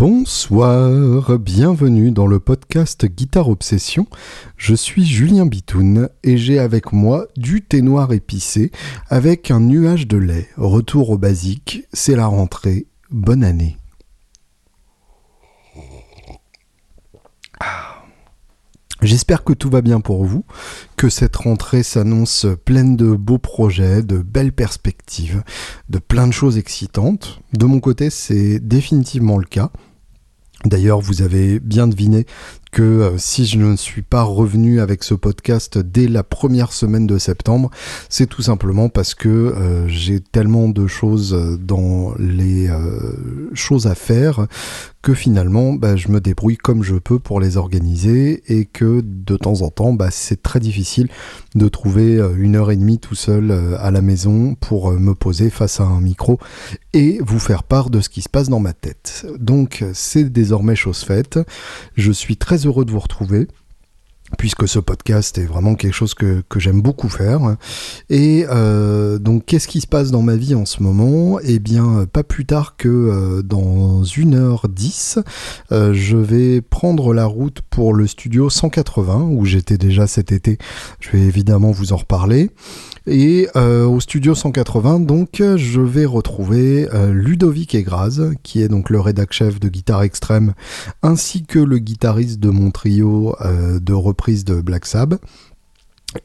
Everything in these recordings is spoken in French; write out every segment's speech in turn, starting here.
Bonsoir, bienvenue dans le podcast Guitare Obsession. Je suis Julien Bitoun et j'ai avec moi du thé noir épicé avec un nuage de lait. Retour au basique, c'est la rentrée. Bonne année. J'espère que tout va bien pour vous, que cette rentrée s'annonce pleine de beaux projets, de belles perspectives, de plein de choses excitantes. De mon côté, c'est définitivement le cas. D'ailleurs, vous avez bien deviné que euh, si je ne suis pas revenu avec ce podcast dès la première semaine de septembre, c'est tout simplement parce que euh, j'ai tellement de choses dans les euh, choses à faire que finalement bah, je me débrouille comme je peux pour les organiser et que de temps en temps bah, c'est très difficile de trouver une heure et demie tout seul à la maison pour me poser face à un micro et vous faire part de ce qui se passe dans ma tête. Donc c'est désormais chose faite. Je suis très heureux de vous retrouver puisque ce podcast est vraiment quelque chose que, j'aime beaucoup faire. Et euh, donc, qu'est-ce qui se passe dans ma vie en ce moment? Eh bien, pas plus tard que euh, dans 1h10, euh, je vais prendre la route pour le studio 180, où j'étais déjà cet été. Je vais évidemment vous en reparler. Et au studio 180, donc, je vais retrouver Ludovic Egraz, qui est donc le rédac chef de Guitare Extrême, ainsi que le guitariste de mon trio de de Black Sabbath.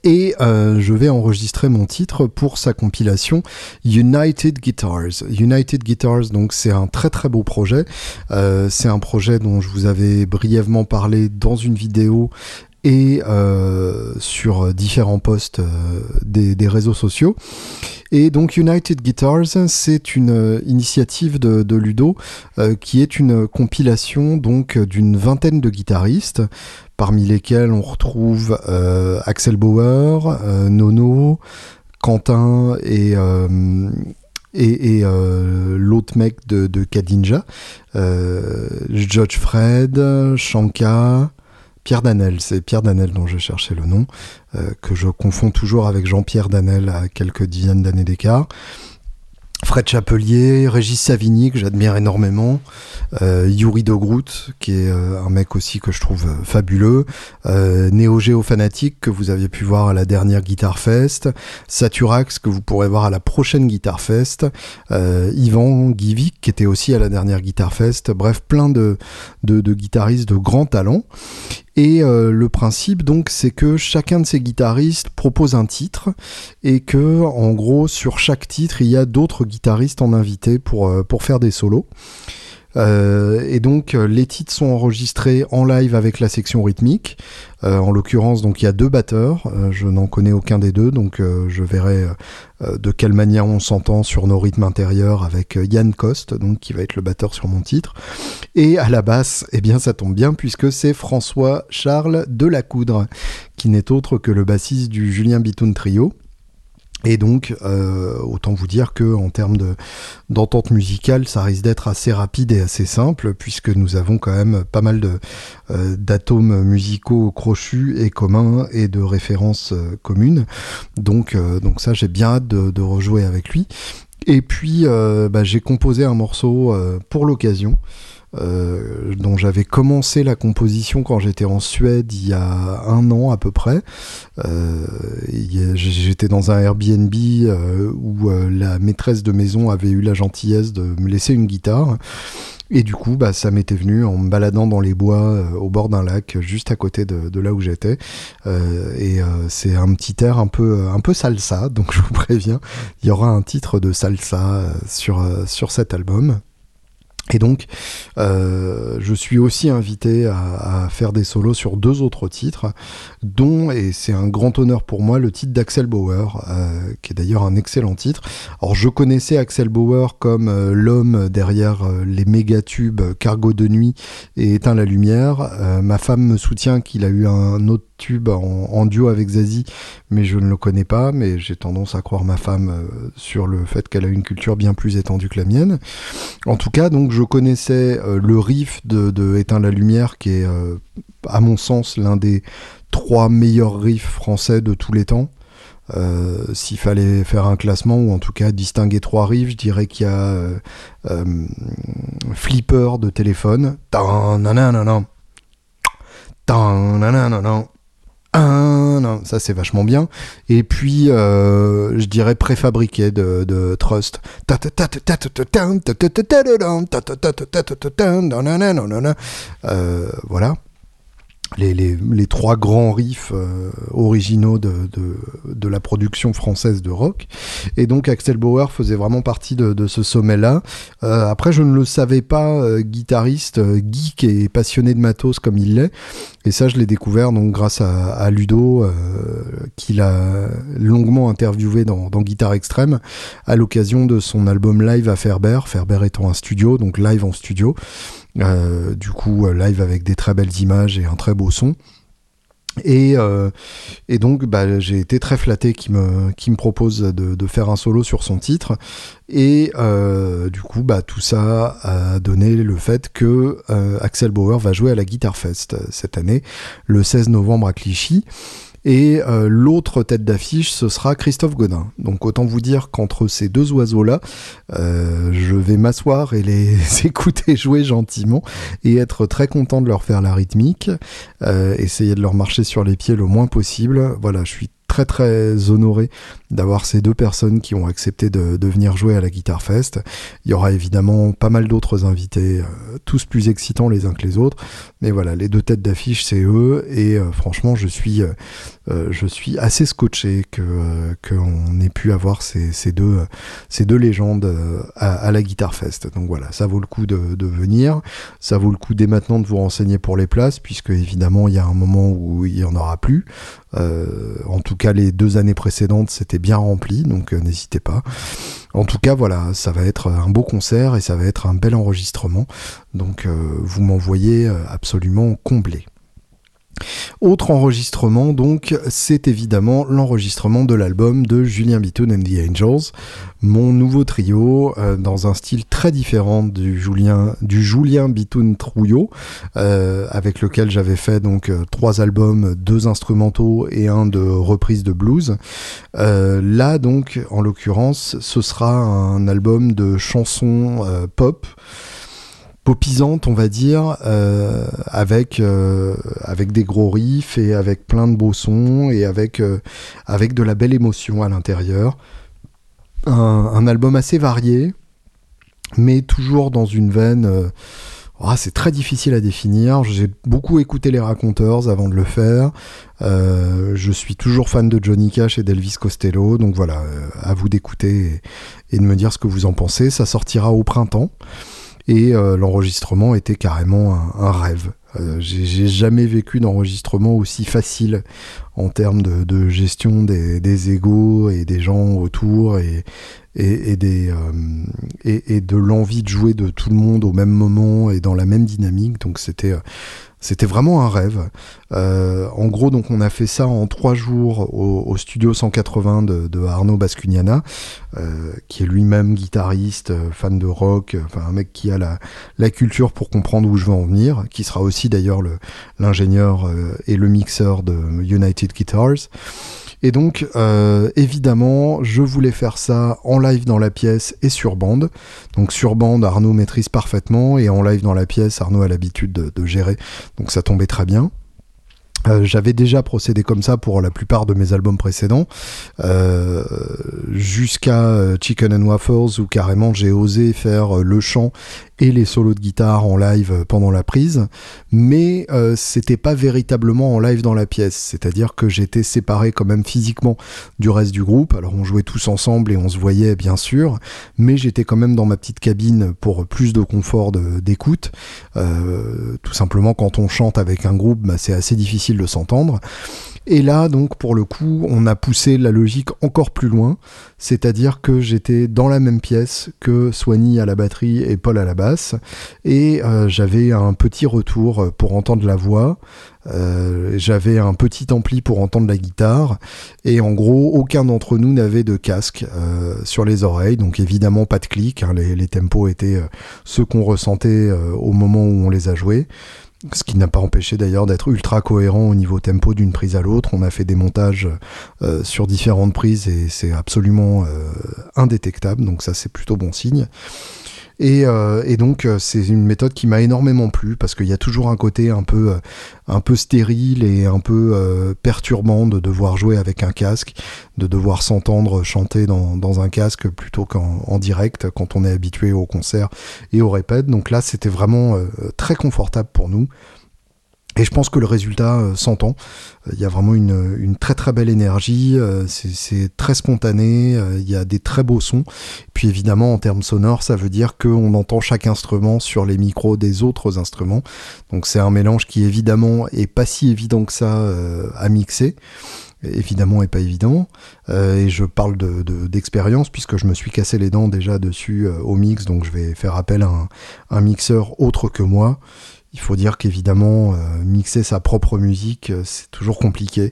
Et je vais enregistrer mon titre pour sa compilation United Guitars. United Guitars, donc c'est un très très beau projet. c'est un projet dont je vous avais brièvement parlé dans une vidéo et euh, sur différents posts euh, des, réseaux sociaux. Et donc United Guitars, c'est une euh, initiative de, Ludo qui est une compilation donc d'une vingtaine de guitaristes, parmi lesquels on retrouve Axel Bauer, Nono, Quentin et et, l'autre mec de, de Kadinja, George Fred, Shanka, Pierre Danel, c'est Pierre Danel dont je cherchais le nom, euh, que je confonds toujours avec Jean-Pierre Danel à quelques dizaines d'années d'écart. Fred Chapelier, Régis Savigny, que j'admire énormément, euh, Yuri Dogrout, qui est euh, un mec aussi que je trouve fabuleux, Néo Géo Fanatique, que vous aviez pu voir à la dernière Guitar Fest, Saturax, que vous pourrez voir à la prochaine Guitar Fest, Yvan Givik, qui était aussi à la dernière Guitar Fest, bref, plein de, de, de guitaristes de grand talent. Et euh, le principe donc c'est que chacun de ces guitaristes propose un titre et que en gros sur chaque titre il y a d'autres guitaristes en invité pour, euh, pour faire des solos. Euh, et donc euh, les titres sont enregistrés en live avec la section rythmique. Euh, en l'occurrence, donc il y a deux batteurs. je n'en connais aucun des deux, donc je verrai de quelle manière on s'entend sur nos rythmes intérieurs avec Yann Coste, donc qui va être le batteur sur mon titre. Et à la basse, eh bien ça tombe bien puisque c'est François Charles Delacoudre, qui n'est autre que le bassiste du Julien Bitoun Trio. Et donc, euh, autant vous dire que en termes de d'entente musicale, ça risque d'être assez rapide et assez simple, puisque nous avons quand même pas mal euh, d'atomes musicaux crochus et communs et de références euh, communes. Donc, ça, j'ai bien hâte de, de, rejouer avec lui. Et puis, bah, j'ai composé un morceau pour l'occasion. Euh, dont j'avais commencé la composition quand j'étais en Suède il y a un an à peu près. Euh, j'étais dans un Airbnb euh, où la maîtresse de maison avait eu la gentillesse de me laisser une guitare. Et du coup, bah, ça m'était venu en me baladant dans les bois au bord d'un lac, juste à côté de, là où j'étais. et c'est un petit air un peu, un peu salsa, donc je vous préviens, il y aura un titre de salsa sur, sur cet album. Et donc, euh, je suis aussi invité à, faire des solos sur deux autres titres, dont, et c'est un grand honneur pour moi, le titre d'Axel Bauer, euh, qui est d'ailleurs un excellent titre. Alors, je connaissais Axel Bauer comme euh, l'homme derrière les méga tubes Cargo de nuit et Éteint la lumière. ma femme me soutient qu'il a eu un autre tube en, duo avec Zazie, mais je ne le connais pas, mais j'ai tendance à croire ma femme sur le fait qu'elle a une culture bien plus étendue que la mienne. En tout cas, donc je connaissais euh, le riff de, de la lumière, qui est, euh, à mon sens, l'un des trois meilleurs riffs français de tous les temps. S'il fallait faire un classement ou en tout cas distinguer trois riffs, je dirais qu'il y a Flipper de téléphone. non ça c'est vachement bien. Et puis, euh, je dirais préfabriqué de, de Trust. Euh, voilà les, trois grands riffs euh, originaux de, la production française de rock. Et donc Axel Bauer faisait vraiment partie de, ce sommet-là. Euh, après, je ne le savais pas, euh, guitariste, geek et passionné de matos comme il l'est. Et ça, je l'ai découvert donc grâce à Ludo, qu'il a longuement interviewé dans, dans Guitare Extrême, à l'occasion de son album live à Ferber, Ferber étant un studio, donc live en studio. Euh, du coup, euh, live avec des très belles images et un très beau son. Et, euh, et, donc, bah, j'ai été très flatté qu'il me, propose de, faire un solo sur son titre. Et du coup, bah, tout ça a donné le fait que Axel Bauer va jouer à la Guitar Fest cette année, le 16 novembre à Clichy. Et euh, l'autre tête d'affiche, ce sera Christophe Godin. Donc autant vous dire qu'entre ces deux oiseaux-là, euh, je vais m'asseoir et les écouter jouer gentiment et être très content de leur faire la rythmique, euh, essayer de leur marcher sur les pieds le moins possible. Voilà, je suis très très honoré d'avoir ces deux personnes qui ont accepté de, venir jouer à la Guitar Fest. Il y aura évidemment pas mal d'autres invités, euh, tous plus excitants les uns que les autres. Mais voilà, les deux têtes d'affiche, c'est eux. Et euh, franchement, je suis, euh, je suis assez scotché que qu'on ait pu avoir ces, deux, ces deux légendes à, la Guitar Fest. Donc voilà, ça vaut le coup de, de, venir. Ça vaut le coup dès maintenant de vous renseigner pour les places, puisque évidemment, il y a un moment où il y en aura plus. En tout cas, les deux années précédentes, c'était bien rempli, donc euh, n'hésitez pas. En tout cas, voilà, ça va être un beau concert et ça va être un bel enregistrement. Donc euh, vous m'envoyez euh, absolument comblé. Autre enregistrement, donc, c'est évidemment l'enregistrement de l'album de Julien Bitoun and the Angels, mon nouveau trio, euh, dans un style très différent du Julien, du Julien Bitoun Trouillot, euh, avec lequel j'avais fait donc euh, trois albums, deux instrumentaux et un de reprise de blues. là, donc, en l'occurrence, ce sera un album de chansons pop popisante, on va dire, euh, avec euh, avec des gros riffs et avec plein de beaux sons et avec euh, avec de la belle émotion à l'intérieur. Un, album assez varié, mais toujours dans une veine. Oh, c'est très difficile à définir. J'ai beaucoup écouté les raconteurs avant de le faire. je suis toujours fan de Johnny Cash et d'Elvis Costello, donc voilà, à vous d'écouter et, de me dire ce que vous en pensez. Ça sortira au printemps et euh, l'enregistrement était carrément un, rêve. Euh, j'ai jamais vécu d'enregistrement aussi facile en termes de, gestion des, des égaux et des gens autour et, des, euh, et, de l'envie de jouer de tout le monde au même moment et dans la même dynamique. Donc c'était c'était vraiment un rêve. Euh, en gros, donc on a fait ça en trois jours au, studio 180 de, Arnaud Bascugnana, euh, qui est lui-même guitariste, euh, fan de rock, enfin un mec qui a la, la, culture pour comprendre où je veux en venir, qui sera aussi d'ailleurs l'ingénieur et le mixeur de United Guitars. Et donc, euh, évidemment, je voulais faire ça en live dans la pièce et sur bande. Donc sur bande, Arnaud maîtrise parfaitement, et en live dans la pièce, Arnaud a l'habitude de, gérer. Donc ça tombait très bien. Euh, j'avais déjà procédé comme ça pour la plupart de mes albums précédents, euh, jusqu'à Chicken and Waffles où carrément j'ai osé faire le chant et les solos de guitare en live pendant la prise, mais euh, c'était pas véritablement en live dans la pièce, c'est-à-dire que j'étais séparé quand même physiquement du reste du groupe, alors on jouait tous ensemble et on se voyait bien sûr, mais j'étais quand même dans ma petite cabine pour plus de confort d'écoute, euh, tout simplement quand on chante avec un groupe, bah, c'est assez difficile de s'entendre. Et là, donc, pour le coup, on a poussé la logique encore plus loin, c'est-à-dire que j'étais dans la même pièce que Soigny à la batterie et Paul à la basse, et euh, j'avais un petit retour pour entendre la voix, euh, j'avais un petit ampli pour entendre la guitare, et en gros, aucun d'entre nous n'avait de casque euh, sur les oreilles, donc évidemment pas de clic, hein, les, les, tempos étaient ceux qu'on ressentait au moment où on les a joués. Ce qui n'a pas empêché d'ailleurs d'être ultra cohérent au niveau tempo d'une prise à l'autre. On a fait des montages euh, sur différentes prises et c'est absolument euh, indétectable, donc ça c'est plutôt bon signe. Et, euh, et donc c'est une méthode qui m'a énormément plu parce qu'il y a toujours un côté un peu, un peu stérile et un peu perturbant de devoir jouer avec un casque, de devoir s'entendre chanter dans, dans, un casque plutôt qu'en en direct quand on est habitué au concert et au répète. Donc là c'était vraiment très confortable pour nous. Et je pense que le résultat euh, s'entend. Euh, il y a vraiment une, une, très très belle énergie, euh, c'est très spontané, il y a des très beaux sons. Puis évidemment, en termes sonores, ça veut dire qu'on entend chaque instrument sur les micros des autres instruments. Donc c'est un mélange qui évidemment est pas si évident que ça à mixer évidemment est pas évident. et je parle d'expérience de, puisque je me suis cassé les dents déjà dessus au mix, donc je vais faire appel à un, un mixeur autre que moi. Il faut dire qu'évidemment, euh, mixer sa propre musique, euh, c'est toujours compliqué.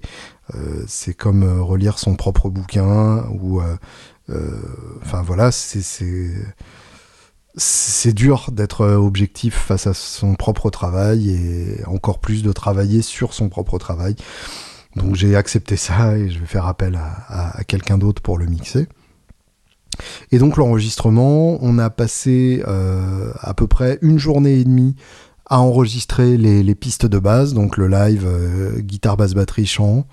Euh, c'est comme relire son propre bouquin ou, enfin voilà, c'est c'est dur d'être objectif face à son propre travail et encore plus de travailler sur son propre travail. Donc j'ai accepté ça et je vais faire appel à, à quelqu'un d'autre pour le mixer. Et donc l'enregistrement, on a passé à peu près une journée et demie à enregistrer les, pistes de base, donc le live euh, guitare, basse, batterie, chant.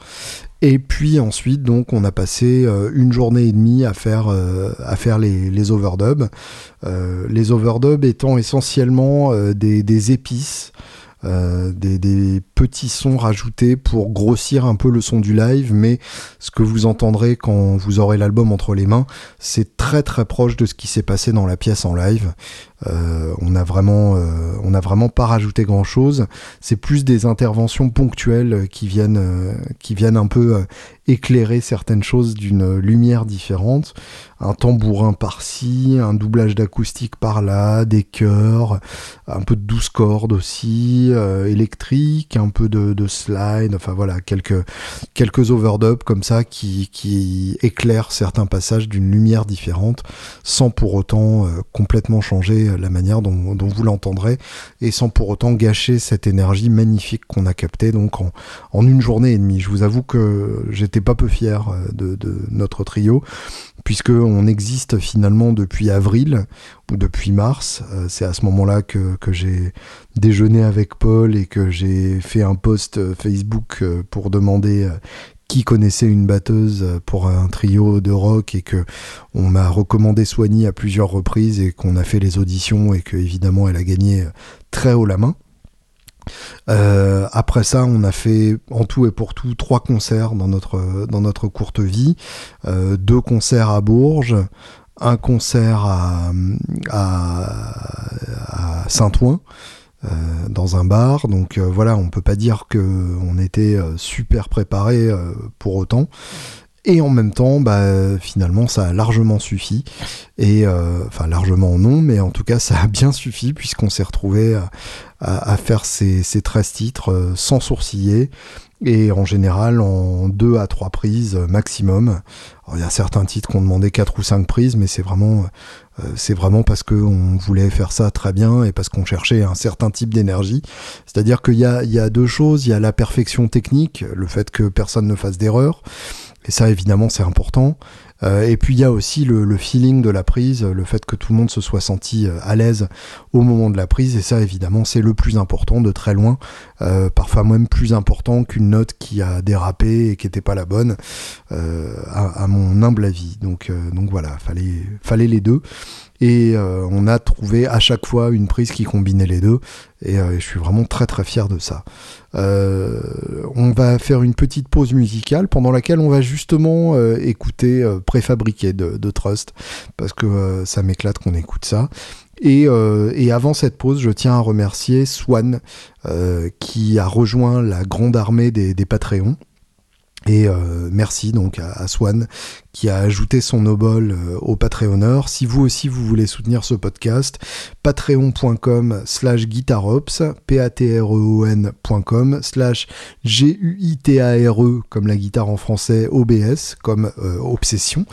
Et puis ensuite, donc, on a passé euh, une journée et demie à faire, euh, à faire les, les overdubs. les overdubs étant essentiellement des, des, épices. des, des, petits sons rajoutés pour grossir un peu le son du live, mais ce que vous entendrez quand vous aurez l'album entre les mains, c'est très très proche de ce qui s'est passé dans la pièce en live. Euh, on a vraiment, euh, on a vraiment pas rajouté grand chose. C'est plus des interventions ponctuelles qui viennent, euh, qui viennent un peu éclairer certaines choses d'une lumière différente. Un tambourin par-ci, un doublage d'acoustique par-là, des chœurs, un peu de douze cordes aussi, électrique, un peu de, de, slide, enfin voilà, quelques, quelques overdubs comme ça qui, qui éclairent certains passages d'une lumière différente sans pour autant complètement changer la manière dont, vous l'entendrez et sans pour autant gâcher cette énergie magnifique qu'on a captée donc en, une journée et demie. Je vous avoue que j'étais pas peu fier euh, de, notre trio puisque on existe finalement depuis avril ou depuis mars. Euh, c'est à ce moment-là que, j'ai déjeuné avec Paul et que j'ai fait un post euh, Facebook pour demander qui connaissait une batteuse pour un trio de rock et que on m'a recommandé Soigny à plusieurs reprises et qu'on a fait les auditions et que évidemment elle a gagné très haut la main. Euh, après ça, on a fait en tout et pour tout trois concerts dans notre, dans notre courte vie. Euh, deux concerts à Bourges, un concert à, Saint-Ouen. Euh, dans un bar. Donc voilà, on peut pas dire que on était super préparé pour autant. Et en même temps, bah, finalement, ça a largement suffi. Et enfin, largement non, mais en tout cas, ça a bien suffi puisqu'on s'est retrouvé à, faire ces, ces 13 titres sans sourciller et en général en deux à trois prises maximum. il y a certains titres qui ont demandé quatre ou cinq prises, mais c'est vraiment, euh, c'est vraiment parce qu'on voulait faire ça très bien et parce qu'on cherchait un certain type d'énergie. C'est-à-dire qu'il y a, il y a deux choses, il y a la perfection technique, le fait que personne ne fasse d'erreur, et ça évidemment c'est important. Euh, et puis il y a aussi le, feeling de la prise, le fait que tout le monde se soit senti euh, à l'aise au moment de la prise, et ça évidemment c'est le plus important de très loin, euh, parfois même plus important qu'une note qui a dérapé et qui n'était pas la bonne, à, à, mon humble avis. Donc, donc voilà, fallait, fallait les deux. Et euh, on a trouvé à chaque fois une prise qui combinait les deux. Et euh, je suis vraiment très très fier de ça. Euh, on va faire une petite pause musicale pendant laquelle on va justement écouter préfabriqué de, Trust. Parce que ça m'éclate qu'on écoute ça. Et, avant cette pause, je tiens à remercier Swan qui a rejoint la grande armée des, des Patreons. Et merci donc à, Swan qui a ajouté son obol euh, au Patreonneur. Si vous aussi vous voulez soutenir ce podcast, patreon.com slash guitarops, p-a-t-r-e-o-n.com slash G-U-I-T-A-R-E comme la guitare en français, OBS comme euh, obsession.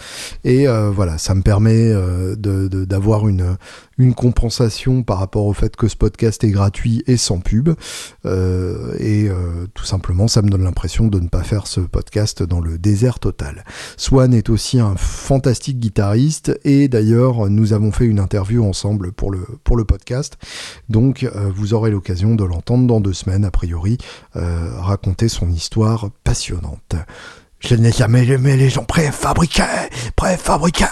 Et euh, voilà, ça me permet d'avoir une, une compensation par rapport au fait que ce podcast est gratuit et sans pub. et tout simplement, ça me donne l'impression de ne pas faire ce podcast dans le désert total. Swan est aussi un fantastique guitariste et d'ailleurs nous avons fait une interview ensemble pour le, pour le podcast. Donc euh, vous aurez l'occasion de l'entendre dans deux semaines a priori euh, raconter son histoire passionnante. Je n'ai jamais aimé les gens préfabriqués, préfabriqués.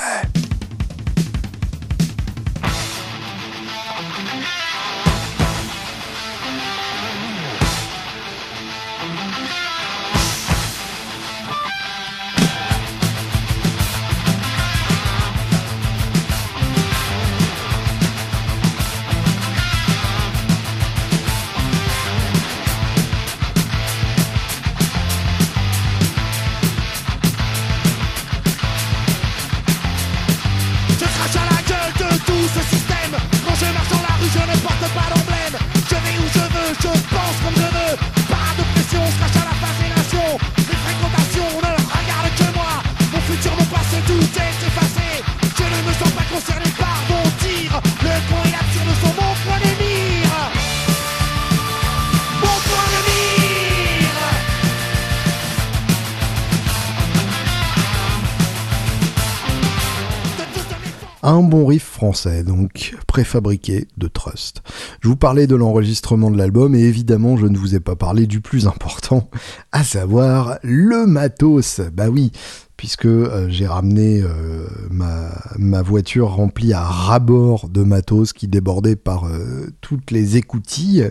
Donc préfabriqué de Trust. Je vous parlais de l'enregistrement de l'album et évidemment je ne vous ai pas parlé du plus important, à savoir le matos. Bah oui, puisque euh, j'ai ramené euh, ma, voiture remplie à rabord de matos qui débordait par euh, toutes les écoutilles.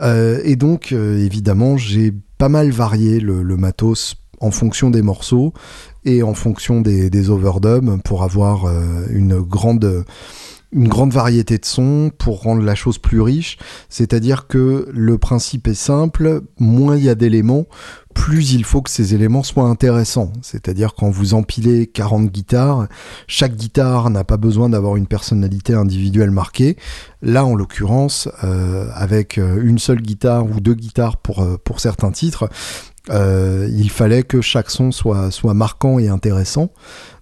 et donc évidemment j'ai pas mal varié le matos en fonction des morceaux et en fonction des, des overdubs pour avoir euh, une grande une grande variété de sons pour rendre la chose plus riche. C'est-à-dire que le principe est simple, moins il y a d'éléments, plus il faut que ces éléments soient intéressants. C'est-à-dire quand vous empilez 40 guitares, chaque guitare n'a pas besoin d'avoir une personnalité individuelle marquée. Là, en l'occurrence, euh, avec euh, une seule guitare ou deux guitares pour, pour certains titres, euh, il fallait que chaque son soit, soit marquant et intéressant.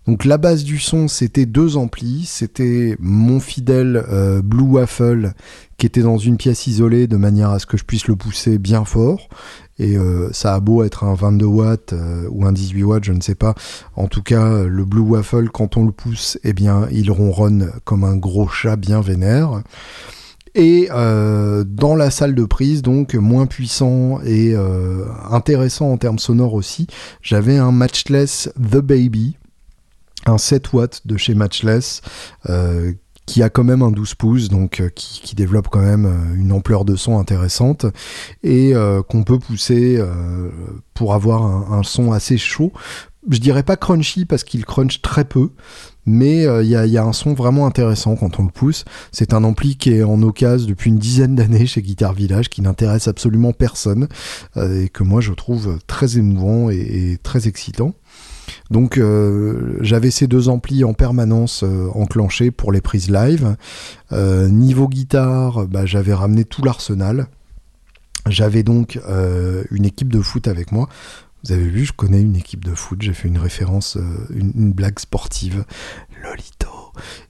Donc la base du son, c'était deux amplis. C'était mon fidèle euh, Blue Waffle qui était dans une pièce isolée de manière à ce que je puisse le pousser bien fort. Et euh, ça a beau être un 22 watts ou un 18 watts, je ne sais pas. En tout cas, le Blue Waffle, quand on le pousse, eh bien, il ronronne comme un gros chat bien vénère. Et euh, dans la salle de prise, donc moins puissant et euh, intéressant en termes sonores aussi, j'avais un Matchless The Baby, un 7 watts de chez Matchless, euh, qui a quand même un 12 pouces, donc qui, développe quand même une ampleur de son intéressante, et qu'on peut pousser pour avoir un, un, son assez chaud. Je dirais pas crunchy parce qu'il crunch très peu, mais euh, il y, a, un son vraiment intéressant quand on le pousse. C'est un ampli qui est en occasion depuis une dizaine d'années chez Guitar Village, qui n'intéresse absolument personne, euh, et que moi je trouve très émouvant et, très excitant. Donc euh, j'avais ces deux amplis en permanence enclenchés pour les prises live. niveau guitare, bah, j'avais ramené tout l'arsenal. J'avais donc une équipe de foot avec moi. Vous avez vu, je connais une équipe de foot, j'ai fait une référence, euh, une, blague sportive, Lolito.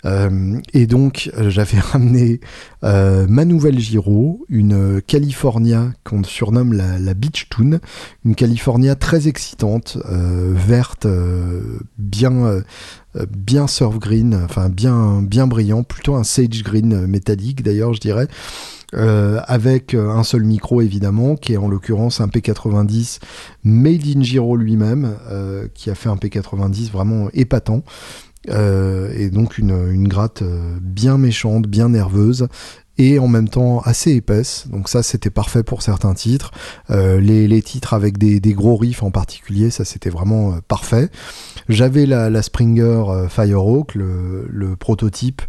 Euh, et donc, euh, j'avais ramené ma nouvelle Giro, une California qu'on surnomme la, Beach Tune, une California très excitante, verte, bien, bien surf green, enfin bien, bien brillant, plutôt un sage green métallique d'ailleurs, je dirais. Euh, avec euh, un seul micro évidemment, qui est en l'occurrence un P90 made in Giro lui-même, euh, qui a fait un P90 vraiment épatant. et donc une, une gratte bien méchante, bien nerveuse, et en même temps assez épaisse. Donc ça, c'était parfait pour certains titres. Euh, les, titres avec des, gros riffs en particulier, ça c'était vraiment euh, parfait. J'avais la, Springer euh, Firehawk, le, prototype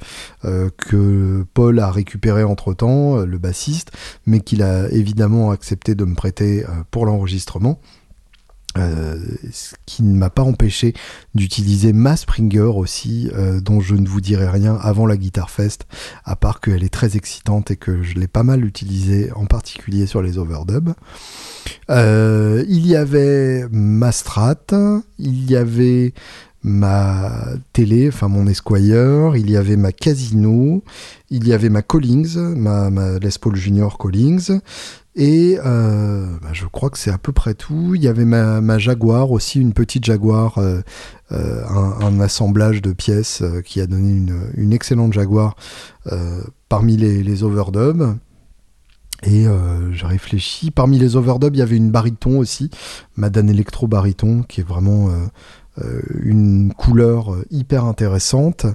euh, que Paul a récupéré entre temps, le bassiste, mais qu'il a évidemment accepté de me prêter pour l'enregistrement. Euh, ce qui ne m'a pas empêché d'utiliser ma Springer aussi, euh, dont je ne vous dirai rien avant la Guitar Fest, à part qu'elle est très excitante et que je l'ai pas mal utilisée, en particulier sur les overdubs. Euh, il y avait ma Strat, il y avait ma télé, enfin mon Esquire, il y avait ma Casino, il y avait ma Collings, ma, Les Paul Junior Collings, et euh, bah, je crois que c'est à peu près tout. Il y avait ma, Jaguar aussi, une petite Jaguar, euh, euh, un, assemblage de pièces qui a donné une, excellente Jaguar parmi les, les overdubs. Et je réfléchis, parmi les overdubs, il y avait une baryton aussi, Madame Electro Baryton, qui est vraiment une couleur euh, hyper intéressante.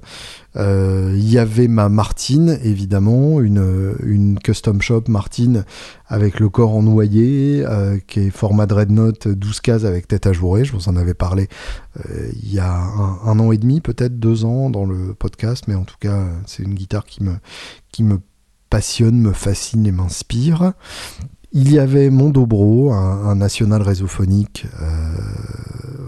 Euh, il y avait ma Martine, évidemment, une, une custom shop Martine avec le corps en noyer, qui est format Dreadnought 12 cases avec tête ajourée. Je vous en avais parlé il y a un, an et demi, peut-être deux ans dans le podcast, mais en tout cas, c'est une guitare qui me, qui me passionne, me fascine et m'inspire. Il y avait mon Dobro, un, national réseauphonique, euh,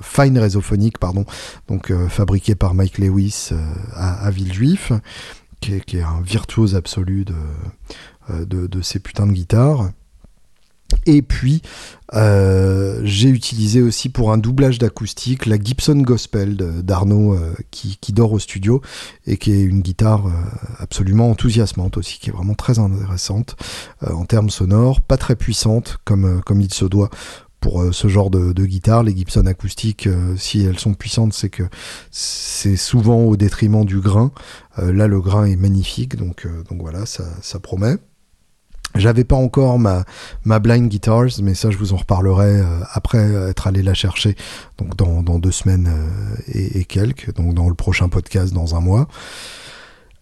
fine réseauphonique, pardon, donc euh, fabriqué par Mike Lewis euh, à, Villejuif, qui est, un virtuose absolu de, de, de ces putains de guitares. Et puis, euh, j'ai utilisé aussi pour un doublage d'acoustique la Gibson Gospel d'Arnaud euh, qui, dort au studio et qui est une guitare euh, absolument enthousiasmante aussi, qui est vraiment très intéressante en termes sonores, pas très puissante comme, comme il se doit pour ce genre de, guitare. Les Gibson acoustiques, si elles sont puissantes, c'est que c'est souvent au détriment du grain. là, le grain est magnifique, donc, donc voilà, ça, ça promet. J'avais pas encore ma, ma Blind Guitars, mais ça je vous en reparlerai euh, après être allé la chercher, donc dans, dans deux semaines euh, et, quelques, donc dans le prochain podcast dans un mois.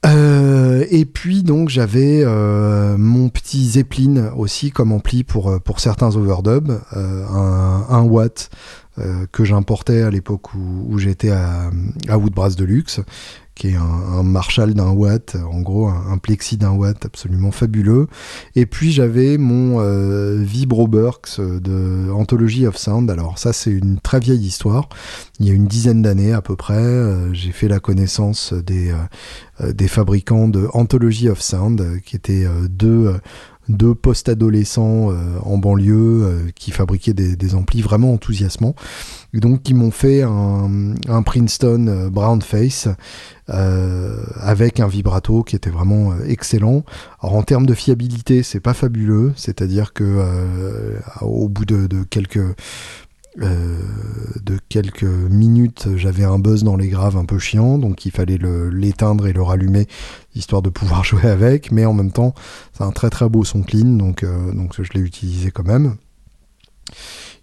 Euh, et puis donc j'avais mon petit Zeppelin aussi comme ampli pour, pour certains overdubs, un, watt que j'importais à l'époque où, où j'étais à, à Woodbrass Deluxe, qui est un, Marshall d'un watt, en gros un, plexi d'un watt absolument fabuleux. Et puis j'avais mon euh, Vibro Burks de Anthology of Sound. Alors ça c'est une très vieille histoire. Il y a une dizaine d'années à peu près, euh, j'ai fait la connaissance des, euh, des fabricants de Anthology of Sound, qui étaient deux deux post-adolescents en banlieue qui fabriquaient des, amplis vraiment enthousiasmants. Donc, qui m'ont fait un, Princeton Brown Face euh, avec un vibrato qui était vraiment euh, excellent. Alors en termes de fiabilité, c'est pas fabuleux, c'est-à-dire que euh, au bout de, quelques de quelques minutes, j'avais un buzz dans les graves un peu chiant, donc il fallait l'éteindre et le rallumer histoire de pouvoir jouer avec. Mais en même temps, c'est un très très beau son clean, donc donc je l'ai utilisé quand même.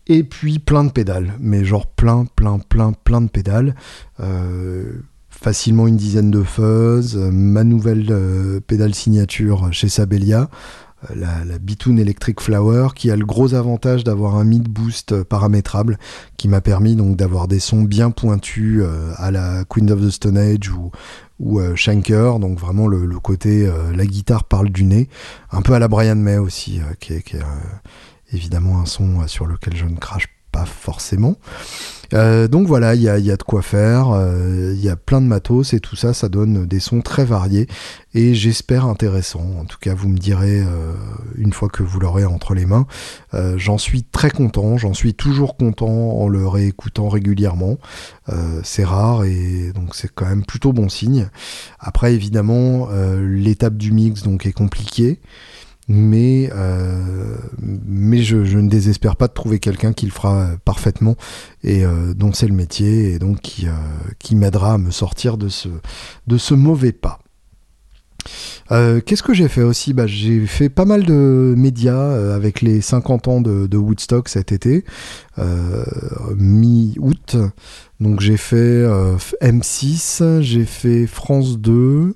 Et puis plein de pédales, mais genre plein, plein, plein, plein de pédales. Euh, facilement une dizaine de fuzz, euh, ma nouvelle euh, pédale signature chez Sabelia, euh, la, la Bitoon Electric Flower, qui a le gros avantage d'avoir un mid boost paramétrable, qui m'a permis donc d'avoir des sons bien pointus à la Queen of the Stone Age ou, ou Shanker, donc vraiment le, côté la guitare parle du nez, un peu à la Brian May aussi, qui est, qui est évidemment un son sur lequel je ne crache pas forcément. Euh, donc voilà, il y a, de quoi faire, euh, il y a plein de matos et tout ça, ça donne des sons très variés et j'espère intéressants. En tout cas, vous me direz euh, une fois que vous l'aurez entre les mains. j'en suis très content, j'en suis toujours content en le réécoutant régulièrement. c'est rare et donc c'est quand même plutôt bon signe. Après, évidemment, l'étape du mix donc est compliquée mais, euh, mais je, ne désespère pas de trouver quelqu'un qui le fera parfaitement et euh, dont c'est le métier et donc qui, euh, qui m'aidera à me sortir de ce, de ce mauvais pas. Qu'est-ce que j'ai fait aussi? Bah, J'ai fait pas mal de médias avec les 50 ans de, de Woodstock cet été, mi-août. Donc j'ai fait M6, j'ai fait France 2,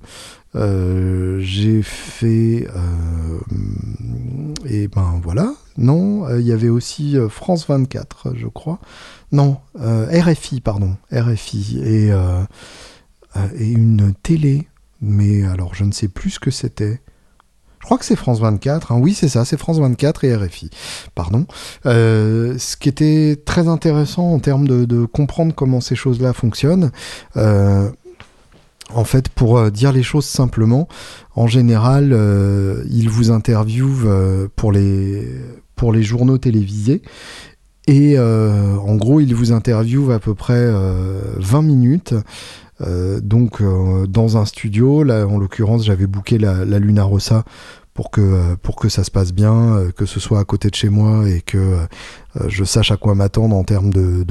euh, j'ai fait euh, et ben voilà non euh, il y avait aussi France 24 je crois non RFI pardon RFI et et une télé mais alors je ne sais plus ce que c'était Je crois que c'est France 24. Hein. Oui, c'est ça, c'est France 24 et RFI. Pardon. Ce qui était très intéressant en termes de, comprendre comment ces choses-là fonctionnent. En fait, pour dire les choses simplement, en général, ils vous interviewent pour les pour les journaux télévisés et euh, en gros, il vous interviewe à peu près 20 euh, minutes. Euh, donc dans un studio, là en l'occurrence j'avais booké la, Luna Rossa pour que, pour que ça se passe bien, que ce soit à côté de chez moi et que je sache à quoi m'attendre en termes de,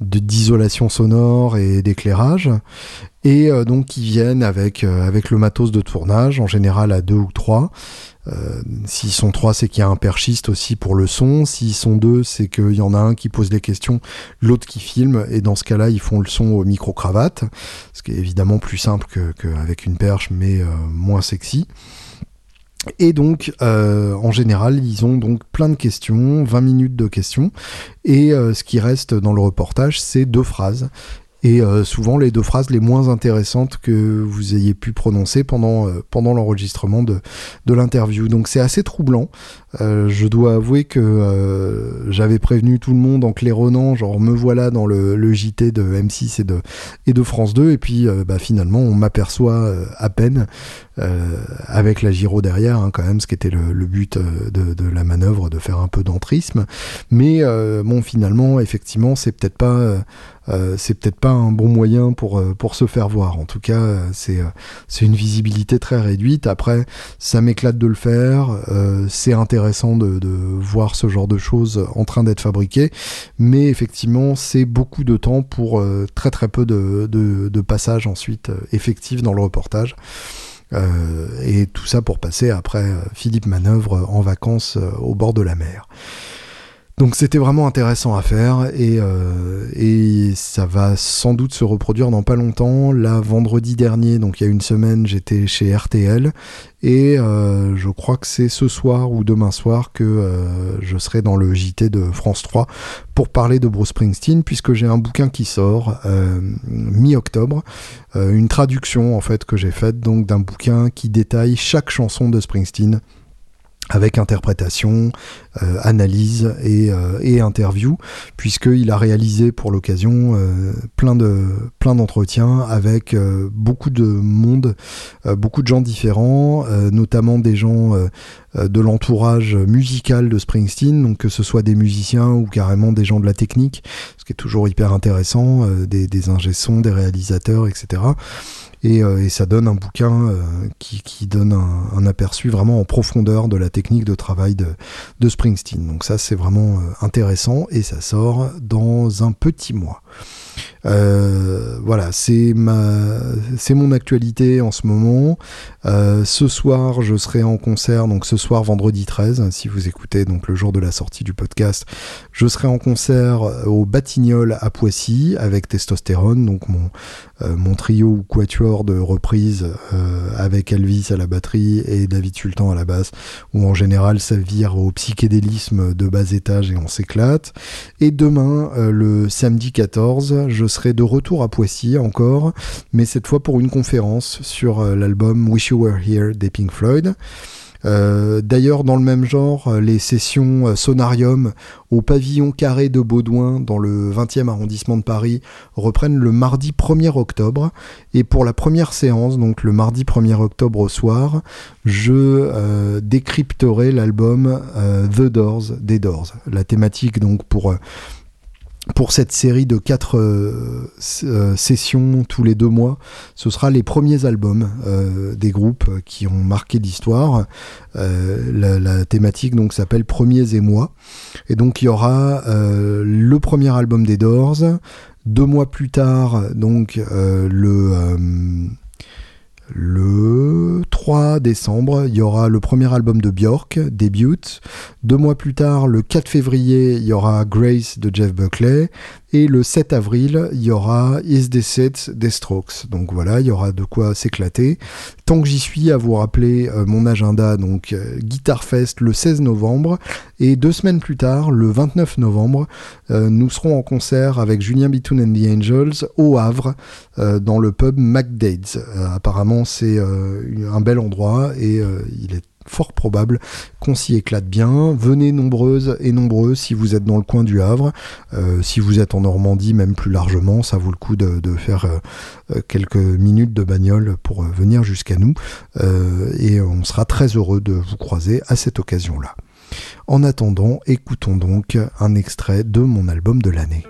d'isolation sonore et d'éclairage. Et donc ils viennent avec, avec le matos de tournage, en général à deux ou trois. Euh, s'ils sont trois, c'est qu'il y a un perchiste aussi pour le son. S'ils sont deux, c'est qu'il y en a un qui pose les questions, l'autre qui filme. Et dans ce cas-là, ils font le son au micro-cravate, ce qui est évidemment plus simple qu'avec une perche, mais euh, moins sexy. Et donc, euh, en général, ils ont donc plein de questions, 20 minutes de questions, et ce qui reste dans le reportage, c'est deux phrases et euh, souvent les deux phrases les moins intéressantes que vous ayez pu prononcer pendant, euh, l'enregistrement de l'interview. Donc c'est assez troublant. Euh, je dois avouer que j'avais prévenu tout le monde en claironnant, genre me voilà dans le, JT de M6 et de, France 2, et puis bah, finalement on m'aperçoit à peine avec la gyro derrière, hein, quand même, ce qui était le, but de, la manœuvre, de faire un peu d'entrisme. Mais bon, finalement, effectivement, c'est peut-être pas euh, peut-être pas un bon moyen pour, euh, se faire voir. En tout cas, euh, c'est une visibilité très réduite. Après, ça m'éclate de le faire. c'est intéressant de, voir ce genre de choses en train d'être fabriquées. Mais effectivement, c'est beaucoup de temps pour très très peu de, passages ensuite effectifs dans le reportage. et tout ça pour passer après Philippe Manœuvre en vacances au bord de la mer. Donc c'était vraiment intéressant à faire et, euh, et, ça va sans doute se reproduire dans pas longtemps. Là, vendredi dernier, donc il y a une semaine, j'étais chez RTL et euh, je crois que c'est ce soir ou demain soir que euh, je serai dans le JT de France 3 pour parler de Bruce Springsteen puisque j'ai un bouquin qui sort mi-octobre, une traduction en fait que j'ai faite donc d'un bouquin qui détaille chaque chanson de Springsteen avec interprétation, euh, analyse et, euh, et interview, puisqu'il a réalisé pour l'occasion euh, plein de plein d'entretiens avec beaucoup de monde, beaucoup de gens différents, notamment des gens de l'entourage musical de Springsteen, donc que ce soit des musiciens ou carrément des gens de la technique, ce qui est toujours hyper intéressant, des, des ingé des réalisateurs, etc. Euh, et, ça donne un bouquin euh, qui, donne un, aperçu vraiment en profondeur de la technique de travail de, Springsteen. Donc ça c'est vraiment euh, intéressant et ça sort dans un petit mois. Euh, voilà, c'est ma, c'est mon actualité en ce moment. Euh, ce soir, je serai en concert, donc ce soir vendredi 13, si vous écoutez donc le jour de la sortie du podcast, je serai en concert au Batignolles à Poissy avec Testostérone, donc mon euh, mon trio ou quatuor de reprise avec Elvis à la batterie et David Sultan à la basse, où en général ça vire au psychédélisme de bas étage et on s'éclate. Et demain, le samedi 14, je serai de retour à Poissy encore, mais cette fois pour une conférence sur euh, l'album Wish You Were Here des Pink Floyd. Euh, d'ailleurs, dans le même genre, euh, les sessions Sonarium au pavillon carré de Baudouin dans le 20e arrondissement de Paris reprennent le mardi 1er octobre. Et pour la première séance, donc le mardi 1er octobre au soir, je décrypterai l'album The Doors des Doors. La thématique donc pour pour cette série de quatre euh, euh, sessions tous les deux mois, ce sera les premiers albums euh, des groupes qui ont marqué l'histoire. La, thématique donc s'appelle Premiers et moi, et donc il y aura le premier album des Doors. Deux mois plus tard, donc le le 3 décembre, il y aura le premier album de Björk, Debut. Deux mois plus tard, le 4 février, il y aura Grace de Jeff Buckley. Et le 7 avril, il y aura Is This It des Strokes. Donc voilà, il y aura de quoi s'éclater. tant que j'y suis, à vous rappeler mon agenda, donc Guitar Fest le 16 novembre, et deux semaines plus tard, le 29 novembre, nous serons en concert avec Julien Bitoun and the Angels au Havre, dans le pub McDade's. apparemment, c'est un bel endroit et il est fort probable qu'on s'y éclate bien. Venez nombreuses et nombreux si vous êtes dans le coin du Havre. Euh, si vous êtes en Normandie, même plus largement, ça vaut le coup de, faire euh, euh, quelques minutes de bagnole pour venir jusqu'à nous. et on sera très heureux de vous croiser à cette occasion-là. En attendant, écoutons donc un extrait de mon album de l'année.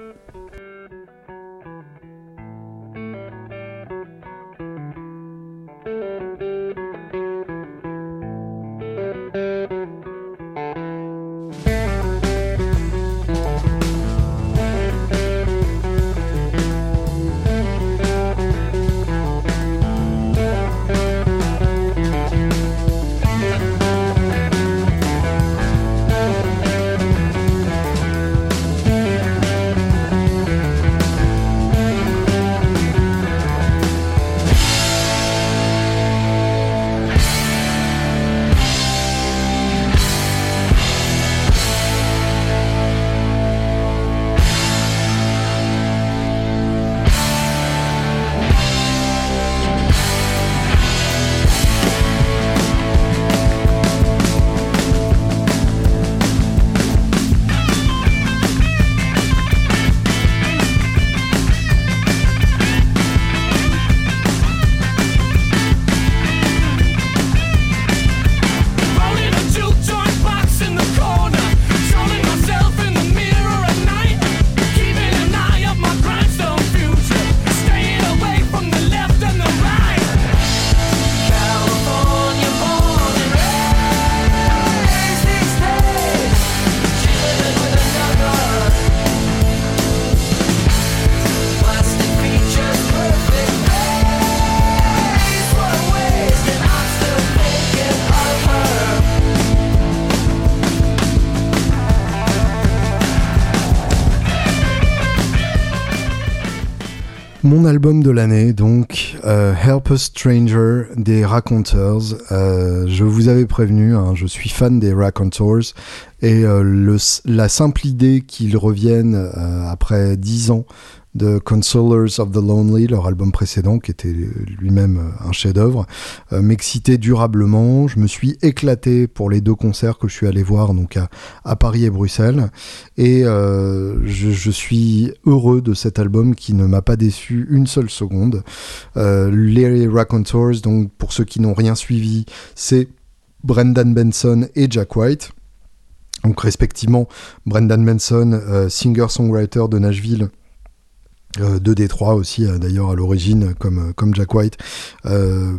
Album de l'année, donc euh, Help a Stranger des Raconteurs. Euh, je vous avais prévenu, hein, je suis fan des Raconteurs et euh, la simple idée qu'ils reviennent après dix ans de Consolers of the Lonely, leur album précédent, qui était lui-même euh, un chef-d'œuvre, euh, m'excitait durablement. Je me suis éclaté pour les deux concerts que je suis allé voir, donc à, Paris et Bruxelles. Et euh, je, suis heureux de cet album qui ne m'a pas déçu une seule seconde. les Raconteurs, donc pour ceux qui n'ont rien suivi, c'est Brendan Benson et Jack White. Donc respectivement, Brendan Benson, singer-songwriter de Nashville, euh, de Détroit aussi euh, d'ailleurs à l'origine comme, euh, comme Jack White.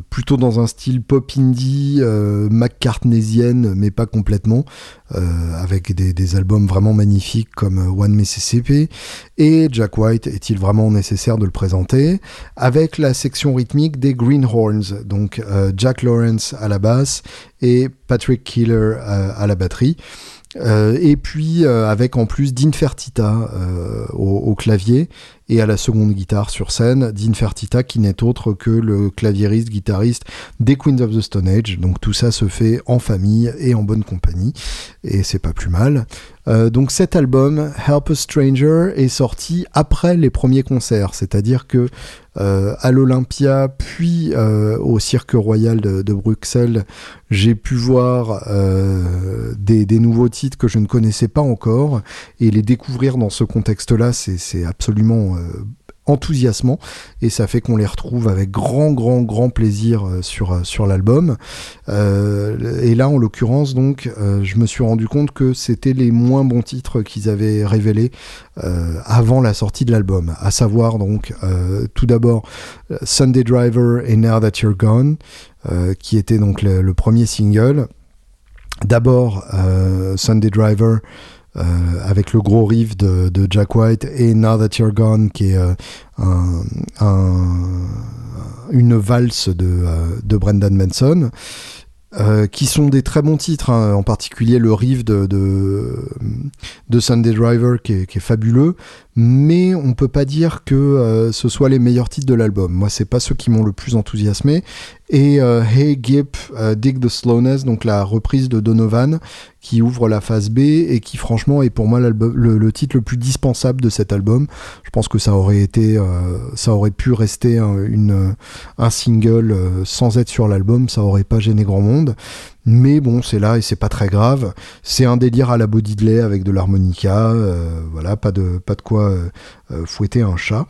Plutôt dans un style pop indie McCartneysienne mais pas complètement avec des, albums vraiment magnifiques comme One Mississippi et Jack White est-il vraiment nécessaire de le présenter? Avec la section rythmique des Greenhorns donc Jack Lawrence à la basse et Patrick Killer à la batterie. Euh, et puis euh, avec en plus Dean Fertita euh, au, clavier et à la seconde guitare sur scène, Dean Fertita qui n'est autre que le claviériste, guitariste des Queens of the Stone Age. Donc tout ça se fait en famille et en bonne compagnie et c'est pas plus mal. donc cet album, Help a Stranger, est sorti après les premiers concerts, c'est-à-dire que euh, à l'Olympia, puis euh, au Cirque Royal de, Bruxelles, j'ai pu voir euh, des, nouveaux titres que je ne connaissais pas encore et les découvrir dans ce contexte-là, c'est absolument enthousiasmant et ça fait qu'on les retrouve avec grand grand grand plaisir euh, sur euh, sur l'album. Euh, et là en l'occurrence donc je me suis rendu compte que c'était les moins bons titres qu'ils avaient révélés avant la sortie de l'album. À savoir donc tout d'abord Sunday Driver et Now That You're Gone qui était donc le premier single. D'abord Sunday Driver euh, avec le gros riff de, Jack White et Now That You're Gone qui est euh, une valse de, euh, Brendan Manson. qui sont des très bons titres, hein, en particulier le riff de, de, Sunday Driver qui est, fabuleux, mais on peut pas dire que ce soit les meilleurs titres de l'album. Moi, c'est pas ceux qui m'ont le plus enthousiasmé, et Hey Gip, Dig the Slowness, donc la reprise de Donovan, qui ouvre la phase B et qui franchement est pour moi le, titre le plus dispensable de cet album. Je pense que ça aurait été, euh, ça aurait pu rester un, une, un single euh, sans être sur l'album, ça aurait pas gêné grand monde. Mais bon, c'est là et c'est pas très grave. C'est un délire à la body delay avec de l'harmonica, euh, voilà, pas de pas de quoi fouetter un chat.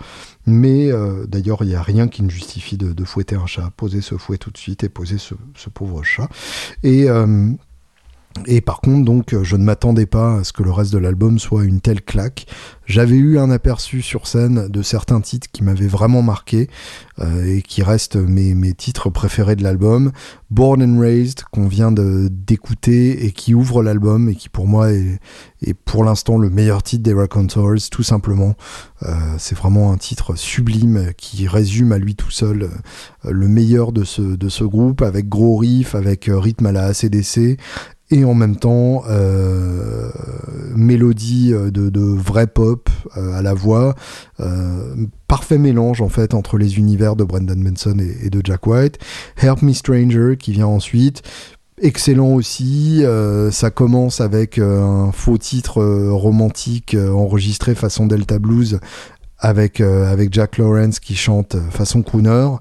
Mais d'ailleurs, il n'y a rien qui ne justifie de, de, fouetter un chat. Poser ce fouet tout de suite et poser ce, ce pauvre chat. Et et par contre, donc, je ne m'attendais pas à ce que le reste de l'album soit une telle claque. J'avais eu un aperçu sur scène de certains titres qui m'avaient vraiment marqué euh, et qui restent mes, mes titres préférés de l'album. Born and Raised, qu'on vient d'écouter et qui ouvre l'album et qui pour moi est, est pour l'instant le meilleur titre des Raconteurs, tout simplement. Euh, c'est vraiment un titre sublime qui résume à lui tout seul euh, le meilleur de ce, de ce groupe avec gros riff, avec rythme à la ACDC et en même temps euh, mélodie euh, de, vrai pop euh, à la voix. parfait mélange en fait entre les univers de Brendan Benson et, de Jack White. Help Me Stranger qui vient ensuite. Excellent aussi, ça commence avec un faux titre romantique enregistré façon Delta Blues avec, avec Jack Lawrence qui chante façon crooner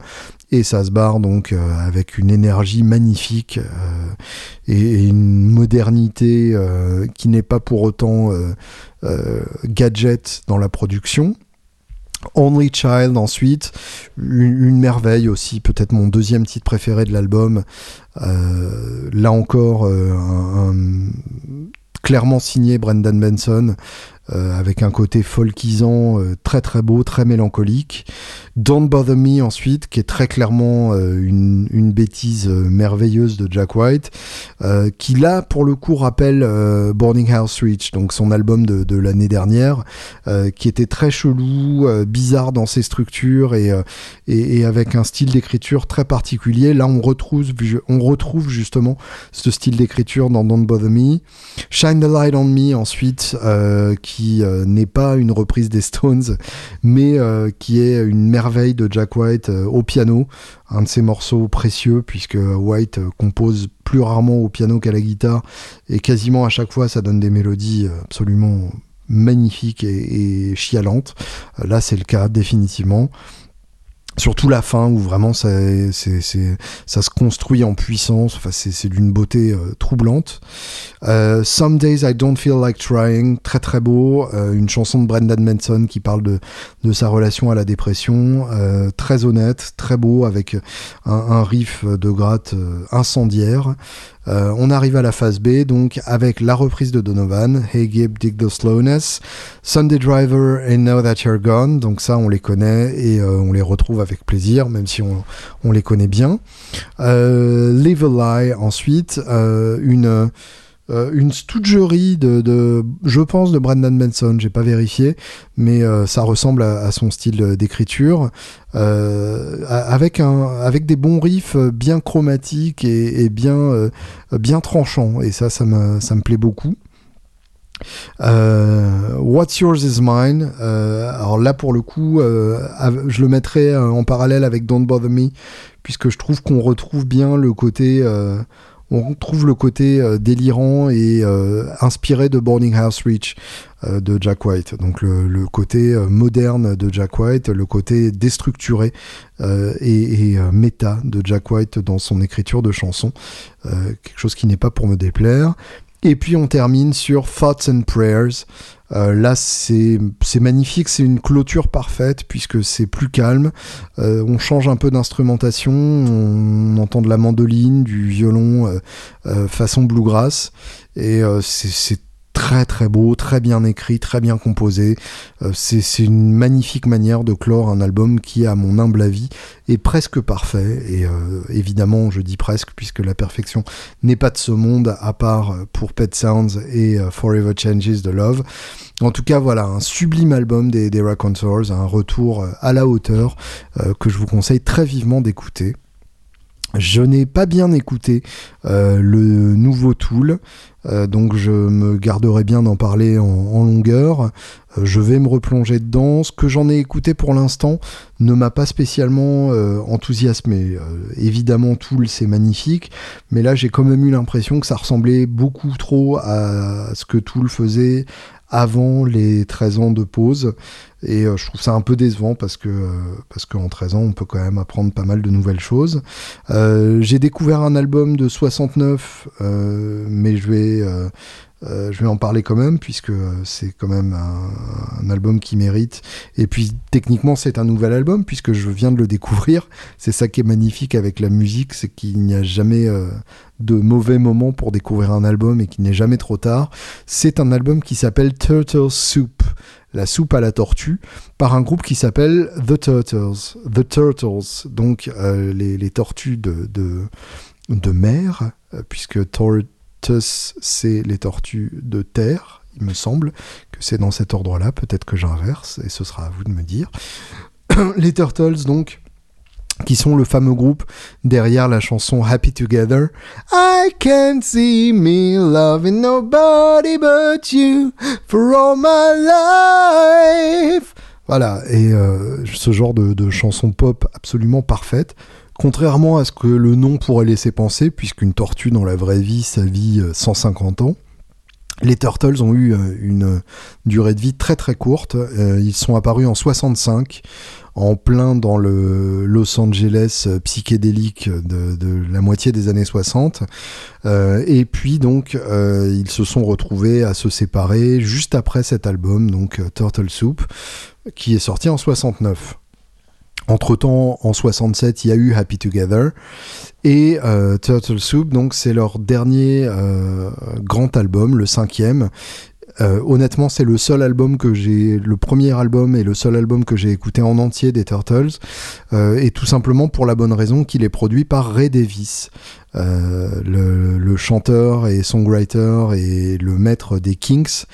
et ça se barre donc euh, avec une énergie magnifique euh, et, une modernité euh, qui n'est pas pour autant gadget dans la production. Only Child ensuite, une, merveille aussi, peut-être mon deuxième titre préféré de l'album. là encore, clairement signé Brendan Benson, avec un côté folkisant très très beau, très mélancolique. Don't Bother Me ensuite, qui est très clairement euh, une, une, bêtise euh, merveilleuse de Jack White, euh, qui là pour le coup rappelle Boarding House Reach, donc son album de, l'année dernière, qui était très chelou, bizarre dans ses structures et, et, avec un style d'écriture très particulier. Là on retrouve, on retrouve justement ce style d'écriture dans Don't Bother Me. Shine the Light on Me ensuite, qui n'est pas une reprise des Stones, mais qui est une merveille de Jack White euh, au piano, un de ses morceaux précieux puisque White euh, compose plus rarement au piano qu'à la guitare et quasiment à chaque fois ça donne des mélodies euh, absolument magnifiques et, et chialantes. Là c'est le cas définitivement. Surtout la fin où vraiment ça, se construit en puissance, enfin, c'est, d'une beauté euh, troublante. Euh, Some Days I Don't Feel Like Trying, très très beau, euh, une chanson de Brendan Manson qui parle de, sa relation à la dépression, très honnête, très beau, avec un riff de gratte incendiaire. Euh, on arrive à la phase B, donc avec la reprise de Donovan, Hey Gib, Dig the Slowness, Sunday Driver and Now That You're Gone, donc ça on les connaît et euh, on les retrouve avec plaisir, même si on, on les connaît bien. Euh, Live a Lie ensuite, une euh, une stougerie de, je pense, de Brendan Benson. J'ai pas vérifié, mais euh, ça ressemble à, son style d'écriture, euh, avec un, avec des bons riffs bien chromatiques et, bien, tranchants. Et ça, ça me, ça me plaît beaucoup. What's Yours is Mine. alors là, pour le coup, je le mettrai en parallèle avec Don't Bother Me, puisque je trouve qu'on retrouve bien le côté on trouve le côté euh, délirant et euh, inspiré de Burning House Reach euh, de Jack White. Donc le, côté moderne de Jack White, le côté déstructuré et, méta de Jack White dans son écriture de chansons. quelque chose qui n'est pas pour me déplaire. Et puis on termine sur Thoughts and Prayers. Euh, là, c'est magnifique, c'est une clôture parfaite puisque c'est plus calme. Euh, on change un peu d'instrumentation, on, entend de la mandoline, du violon euh, façon bluegrass, et c'est très très beau, très bien écrit, très bien composé. Euh, c'est une magnifique manière de clore un album qui, à mon humble avis, est presque parfait. Et euh, évidemment, je dis presque, puisque la perfection n'est pas de ce monde, à part pour Pet Sounds et euh, Forever Changes de Love. En tout cas, voilà, un sublime album des, des un retour à la hauteur que je vous conseille très vivement d'écouter. Je n'ai pas bien écouté le nouveau Tool, donc je me garderai bien d'en parler en longueur. Euh, je vais me replonger dedans. Ce que j'en ai écouté pour l'instant ne m'a pas spécialement euh, enthousiasmé. Euh, évidemment, Tool, c'est magnifique, mais là, j'ai quand même eu l'impression que ça ressemblait beaucoup trop à ce que Tool faisait avant les 13 ans de pause. Et je trouve ça un peu décevant parce que parce qu'en 13 ans, on peut quand même apprendre pas mal de nouvelles choses. j'ai découvert un album de 69, mais je vais euh, je vais en parler quand même, puisque euh, c'est quand même un, album qui mérite. Et puis, techniquement, c'est un nouvel album, puisque je viens de le découvrir. C'est ça qui est magnifique avec la musique, c'est qu'il n'y a jamais euh, de mauvais moment pour découvrir un album et qu'il n'est jamais trop tard. C'est un album qui s'appelle Turtle Soup, la soupe à la tortue, par un groupe qui s'appelle The Turtles. The Turtles, donc les, tortues de, de, de mer, puisque Tor c'est les tortues de terre. Il me semble que c'est dans cet ordre-là. Peut-être que j'inverse et ce sera à vous de me dire. les Turtles, donc, qui sont le fameux groupe derrière la chanson Happy Together. I can't see me loving nobody but you for all my life. Voilà, et euh, ce genre de, de chanson pop absolument parfaite. Contrairement à ce que le nom pourrait laisser penser, puisqu'une tortue dans la vraie vie, ça vit 150 ans, les Turtles ont eu euh, une durée de vie très très courte. Euh, ils sont apparus en 65, en plein dans le Los Angeles euh, psychédélique de, la moitié des années 60. et puis donc, ils se sont retrouvés à se séparer juste après cet album, donc Turtle Soup, qui est sorti en 69. Entre-temps, en 67, il y a eu Happy Together. Et euh, Turtle Soup, donc c'est leur dernier euh, grand album, le cinquième. Euh, honnêtement, c'est le seul album que j'ai, le premier album et le seul album que j'ai écouté en entier des Turtles, et tout simplement pour la bonne raison qu'il est produit par Ray Davis, le, chanteur et songwriter et le maître des Kings,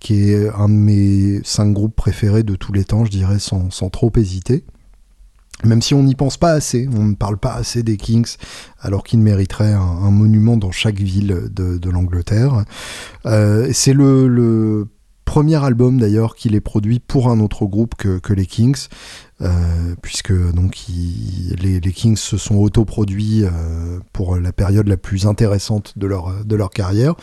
qui est un de mes cinq groupes préférés de tous les temps, je dirais sans trop hésiter. Même si on n'y pense pas assez, on ne parle pas assez des Kings, alors qu'ils mériteraient un, monument dans chaque ville de, l'Angleterre. Euh, c'est le, premier album d'ailleurs qu'il est produit pour un autre groupe que, les Kings, euh, puisque donc les, Kings se sont autoproduits euh, pour la période la plus intéressante de leur, de leur carrière.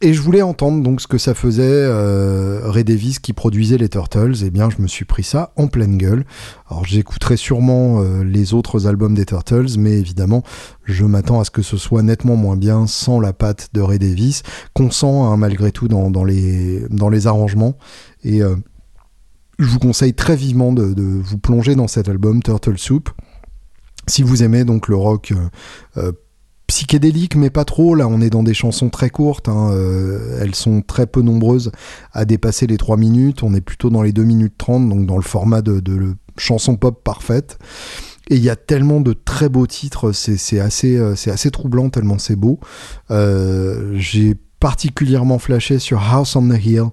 Et je voulais entendre donc ce que ça faisait euh, Ray Davis qui produisait les Turtles. Et eh bien, je me suis pris ça en pleine gueule. Alors, j'écouterai sûrement euh, les autres albums des Turtles, mais évidemment, je m'attends à ce que ce soit nettement moins bien sans la patte de Ray Davis, qu'on sent hein, malgré tout dans, les, arrangements. Et euh, je vous conseille très vivement de, de, vous plonger dans cet album Turtle Soup. Si vous aimez donc le rock psychédélique, mais pas trop. Là, on est dans des chansons très courtes. Hein. Euh, elles sont très peu nombreuses à dépasser les 3 minutes. On est plutôt dans les 2 minutes 30, donc dans le format de, chanson pop parfaite. Et il y a tellement de très beaux titres, c'est assez, euh, assez troublant tellement c'est beau. Euh, j'ai particulièrement flashé sur House on the Hill,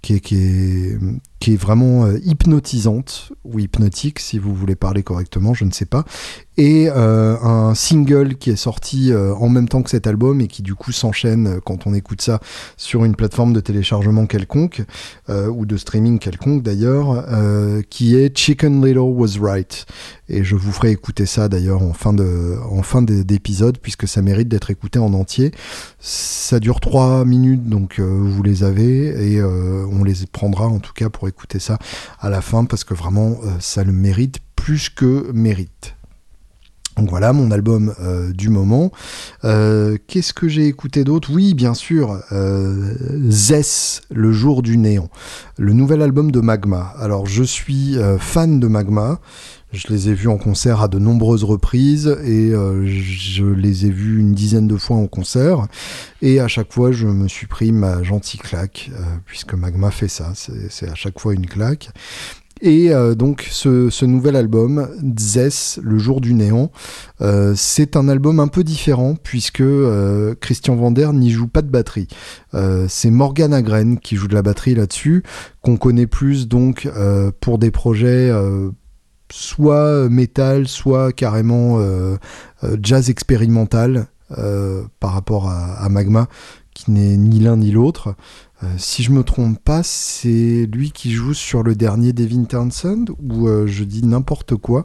qui est, vraiment hypnotisante, ou hypnotique si vous voulez parler correctement, je ne sais pas, et euh, un single qui est sorti euh, en même temps que cet album et qui du coup s'enchaîne quand on écoute ça sur une plateforme de téléchargement quelconque, ou de streaming quelconque d'ailleurs, qui est Chicken Little Was Right. Et je vous ferai écouter ça d'ailleurs en fin de en fin d'épisode puisque ça mérite d'être écouté en entier. Ça dure 3 minutes donc vous les avez et on les prendra en tout cas pour écouter ça à la fin parce que vraiment euh, ça le mérite plus que mérite. Donc voilà mon album euh, du moment. Euh, qu'est-ce que j'ai écouté d'autre? Oui, bien sûr, Zess, le jour du néant, le nouvel album de Magma. Alors je suis fan de Magma. Je les ai vus en concert à de nombreuses reprises et euh, je les ai vus une dizaine de fois en concert. Et à chaque fois, je me suis pris ma gentille claque, euh, puisque Magma fait ça, c'est à chaque fois une claque. Et euh, donc ce, nouvel album, Zess, le jour du néant, c'est un album un peu différent puisque Christian Vander n'y joue pas de batterie. c'est Morgan Agren qui joue de la batterie là-dessus, qu'on connaît plus donc pour des projets soit métal, soit carrément jazz expérimental par rapport à Magma, qui n'est ni l'un ni l'autre. Euh, si je me trompe pas, c'est lui qui joue sur le dernier Devin Townsend ou euh, je dis n'importe quoi.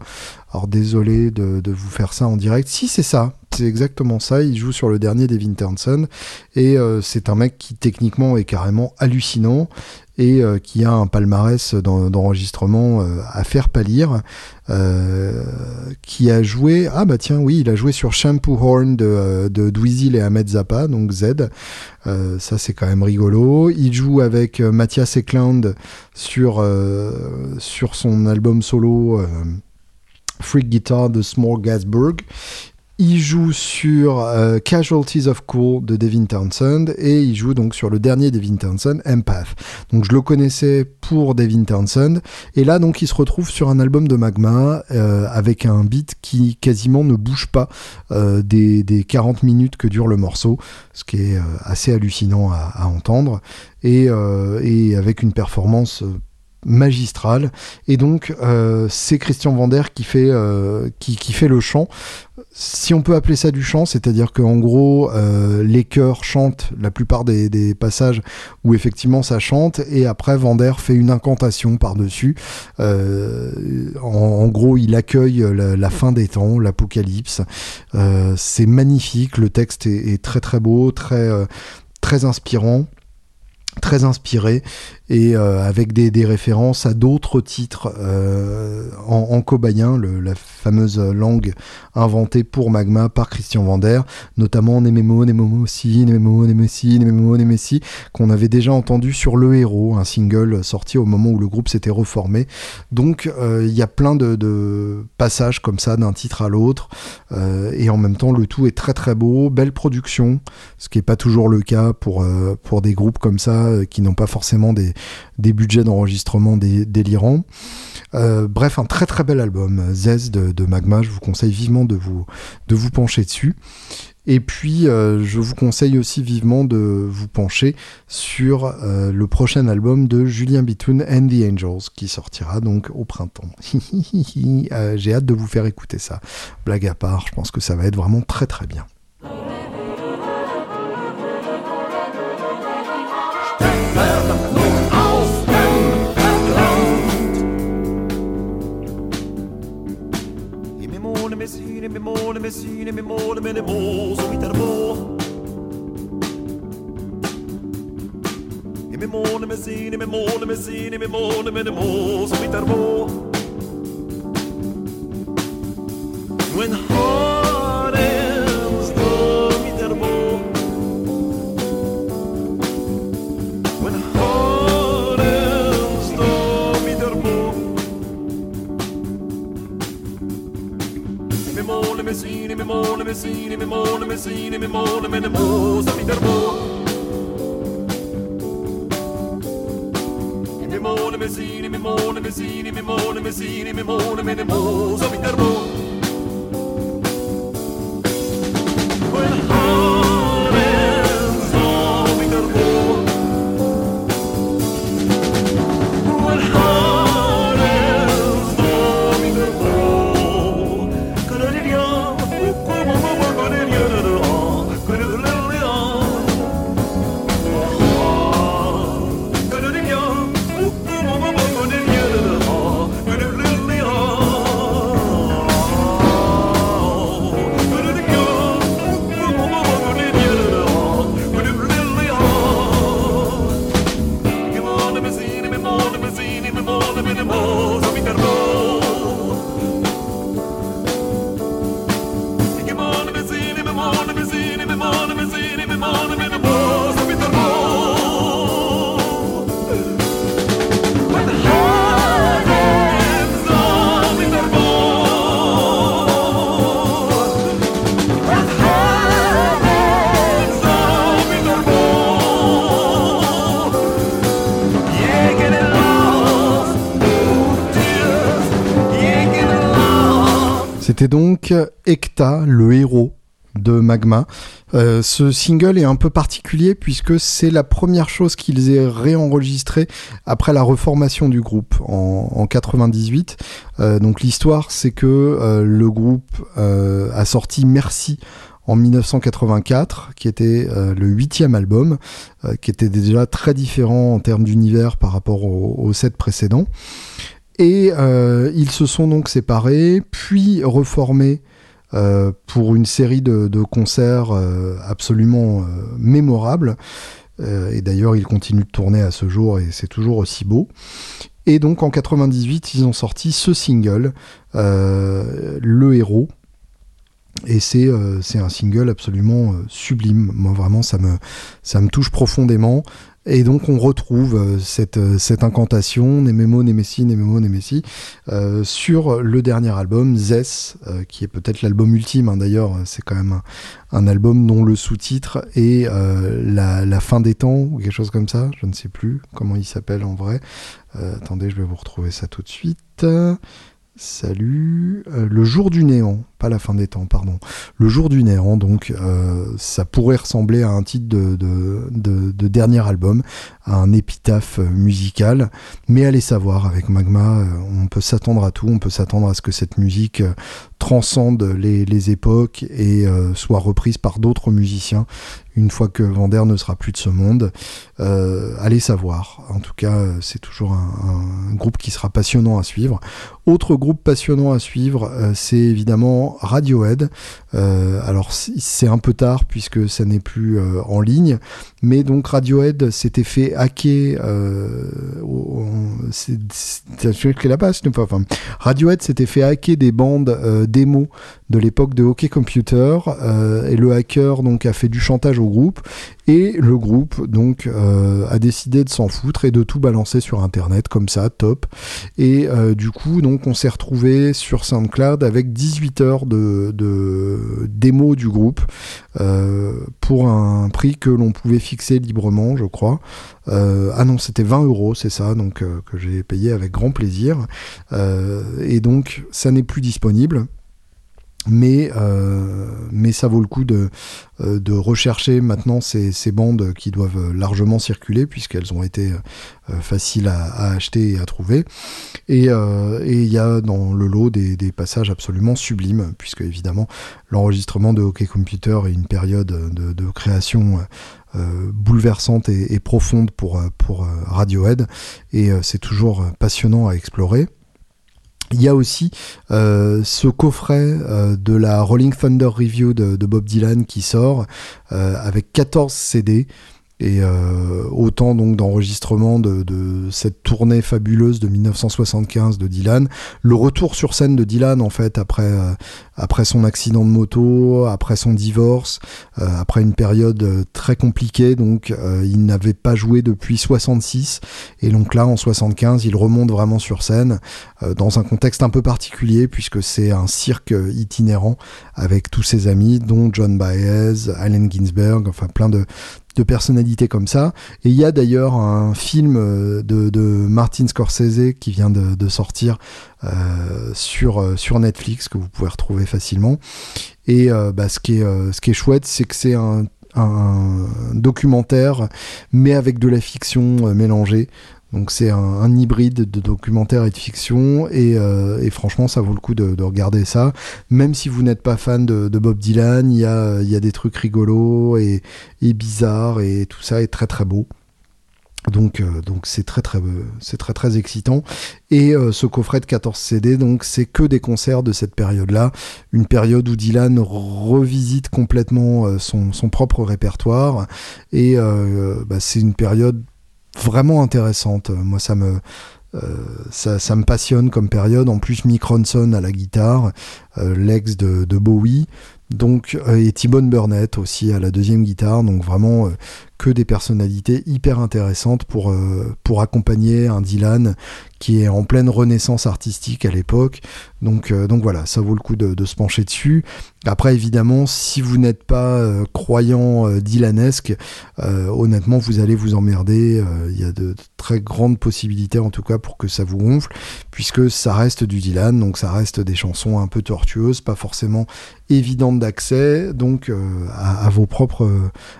Alors désolé de, vous faire ça en direct. Si c'est ça, c'est exactement ça. Il joue sur le dernier Devin Townsend et euh, c'est un mec qui techniquement est carrément hallucinant et euh, qui a un palmarès d'enregistrement euh, à faire pâlir, qui a joué, ah bah tiens oui, il a joué sur Shampoo Horn de, de Dweezil et Ahmed Zappa, donc Z, ça c'est quand même rigolo. Il joue avec Mathias Eklund sur, sur son album solo Freak Guitar de Smorgasburg. Il joue sur euh, Casualties of Cool de Devin Townsend et il joue donc sur le dernier Devin Townsend, Empath. Donc je le connaissais pour Devin Townsend et là donc il se retrouve sur un album de Magma euh, avec un beat qui quasiment ne bouge pas euh, des, 40 minutes que dure le morceau, ce qui est assez hallucinant à, entendre et, et, avec une performance magistrale et donc c'est Christian Vander qui fait qui, qui, fait le chant si on peut appeler ça du chant, c'est-à-dire qu'en gros, euh, les chœurs chantent la plupart des, passages où effectivement ça chante, et après Vander fait une incantation par-dessus. Euh, en, gros, il accueille la, fin des temps, l'apocalypse. Euh, c'est magnifique, le texte est, est, très très beau, très, très inspirant très inspiré et euh, avec des, références à d'autres titres euh, en, en cobayen, la fameuse langue inventée pour Magma par Christian Vander, notamment Nememo, Nememo aussi, Nememo, Nemessi, Nememo, qu'on avait déjà entendu sur Le Héros, un single sorti au moment où le groupe s'était reformé. Donc euh, il y a plein de, de passages comme ça d'un titre à l'autre et en même temps le tout est très très beau, belle production, ce qui n'est pas toujours le cas pour, pour des groupes comme ça qui n'ont pas forcément des, des budgets d'enregistrement délirants. Euh, bref, un très très bel album, Zez de, Magma, je vous conseille vivement de vous, de vous pencher dessus. Et puis, euh, je vous conseille aussi vivement de vous pencher sur euh, le prochain album de Julien Bitoun and the Angels, qui sortira donc au printemps. J'ai hâte de vous faire écouter ça. Blague à part, je pense que ça va être vraiment très très bien. Syne med måle med syne med måle med det må som inte är må When heart Messini, mi mona, Messini, mi mona, Messini, mi mona, me ne mosa, mi der mo. Mi mona, Messini, mi mona, Messini, mi mona, Messini, mi mona, me ne mosa, mi der mo. Donc Ekta, le héros de Magma. Euh, ce single est un peu particulier puisque c'est la première chose qu'ils aient réenregistré après la reformation du groupe en, en 98. Euh, donc l'histoire c'est que euh, le groupe a sorti Merci en 1984, qui était le huitième album, qui était déjà très différent en termes d'univers par rapport aux au sept précédents. Et ils se sont donc séparés, puis reformés euh, pour une série de, concerts euh, absolument euh, mémorables. et d'ailleurs, ils continuent de tourner à ce jour et c'est toujours aussi beau. Et donc en 98, ils ont sorti ce single, Le Héros, et c'est un single absolument sublime. Moi vraiment ça me ça me touche profondément. Et donc on retrouve euh, cette, euh, cette incantation, Nememo, Nemesi, Nememo, Nemesi, euh, sur le dernier album, Zess, euh, qui est peut-être l'album ultime, hein, d'ailleurs, c'est quand même un, album dont le sous-titre est la, fin des temps, ou quelque chose comme ça, je ne sais plus comment il s'appelle en vrai. attendez, je vais vous retrouver ça tout de suite. Salut. Euh, le jour du néant, pas la fin des temps, pardon. Le jour du néant, donc, euh, ça pourrait ressembler à un titre de, de, dernier album, à un épitaphe musical. Mais allez savoir, avec Magma, euh, on peut s'attendre à tout. On peut s'attendre à ce que cette musique transcende les, époques et soit reprise par d'autres musiciens une fois que Vander ne sera plus de ce monde. Euh, allez savoir. En tout cas, c'est toujours un, groupe qui sera passionnant à suivre. Autre groupe passionnant à suivre, euh, c'est évidemment Radiohead. Euh, alors c'est un peu tard puisque ça n'est plus en ligne, mais donc Radiohead s'était fait hacker. c'est la Radiohead s'était fait hacker des bandes démos de l'époque de Hockey Computer et le hacker donc a fait du chantage au groupe et le groupe donc euh, a décidé de s'en foutre et de tout balancer sur internet comme ça, top. Et euh, du coup donc on s'est retrouvé sur SoundCloud avec 18 heures de, démo du groupe euh, pour un prix que l'on pouvait fixer librement, je crois. ah non, c'était 20 euros, c'est ça, donc que j'ai payé avec grand plaisir. et donc ça n'est plus disponible mais, euh, mais ça vaut le coup de, euh, de rechercher maintenant ces, ces, bandes qui doivent largement circuler puisqu'elles ont été euh, faciles à, acheter et à trouver. Et il y a dans le lot des, passages absolument sublimes puisque évidemment l'enregistrement de Hockey Computer est une période de, de création bouleversante et, et, profonde pour, pour Radiohead et c'est toujours passionnant à explorer. Il y a aussi euh, ce coffret euh, de la Rolling Thunder Review de, Bob Dylan qui sort euh, avec 14 CD et euh, autant donc d'enregistrements de, cette tournée fabuleuse de 1975 de Dylan, le retour sur scène de Dylan en fait après euh, après son accident de moto, après son divorce, euh, après une période très compliquée donc il n'avait pas joué depuis 66 et donc là en 75 il remonte vraiment sur scène dans un contexte un peu particulier puisque c'est un cirque itinérant avec tous ses amis dont John Baez, Allen Ginsberg, enfin plein de de personnalités comme ça. Et il y a d'ailleurs un film euh, de, Martin Scorsese qui vient de, sortir euh, sur, euh, sur Netflix que vous pouvez retrouver facilement. Et bah, ce, qui est, chouette, c'est que c'est un documentaire, mais avec de la fiction mélangée. Donc c'est un, hybride de documentaire et de fiction euh, et, franchement ça vaut le coup de, regarder ça. Même si vous n'êtes pas fan de, Bob Dylan, il y a, des trucs rigolos et, bizarres et tout ça est très très beau. Donc euh, donc c'est très très c'est très très excitant et euh, ce coffret de 14 CD donc c'est que des concerts de cette période-là, une période où Dylan revisite complètement son, propre répertoire et bah, c'est une période vraiment intéressante. Moi, ça me, euh, ça, ça, me passionne comme période. En plus, Mick Ronson à la guitare, euh, l'ex de, de, Bowie, donc euh, et T-Bone Burnett aussi à la deuxième guitare. Donc vraiment que des personnalités hyper intéressantes pour, pour accompagner un Dylan qui est en pleine renaissance artistique à l'époque. Donc, donc voilà, ça vaut le coup de, se pencher dessus. Après, évidemment, si vous n'êtes pas croyant dylanesque, honnêtement, vous allez vous emmerder. Il y a de très grandes possibilités, en tout cas, pour que ça vous gonfle, puisque ça reste du Dylan, donc ça reste des chansons un peu tortueuses, pas forcément évidentes d'accès, donc euh, à, vos propres,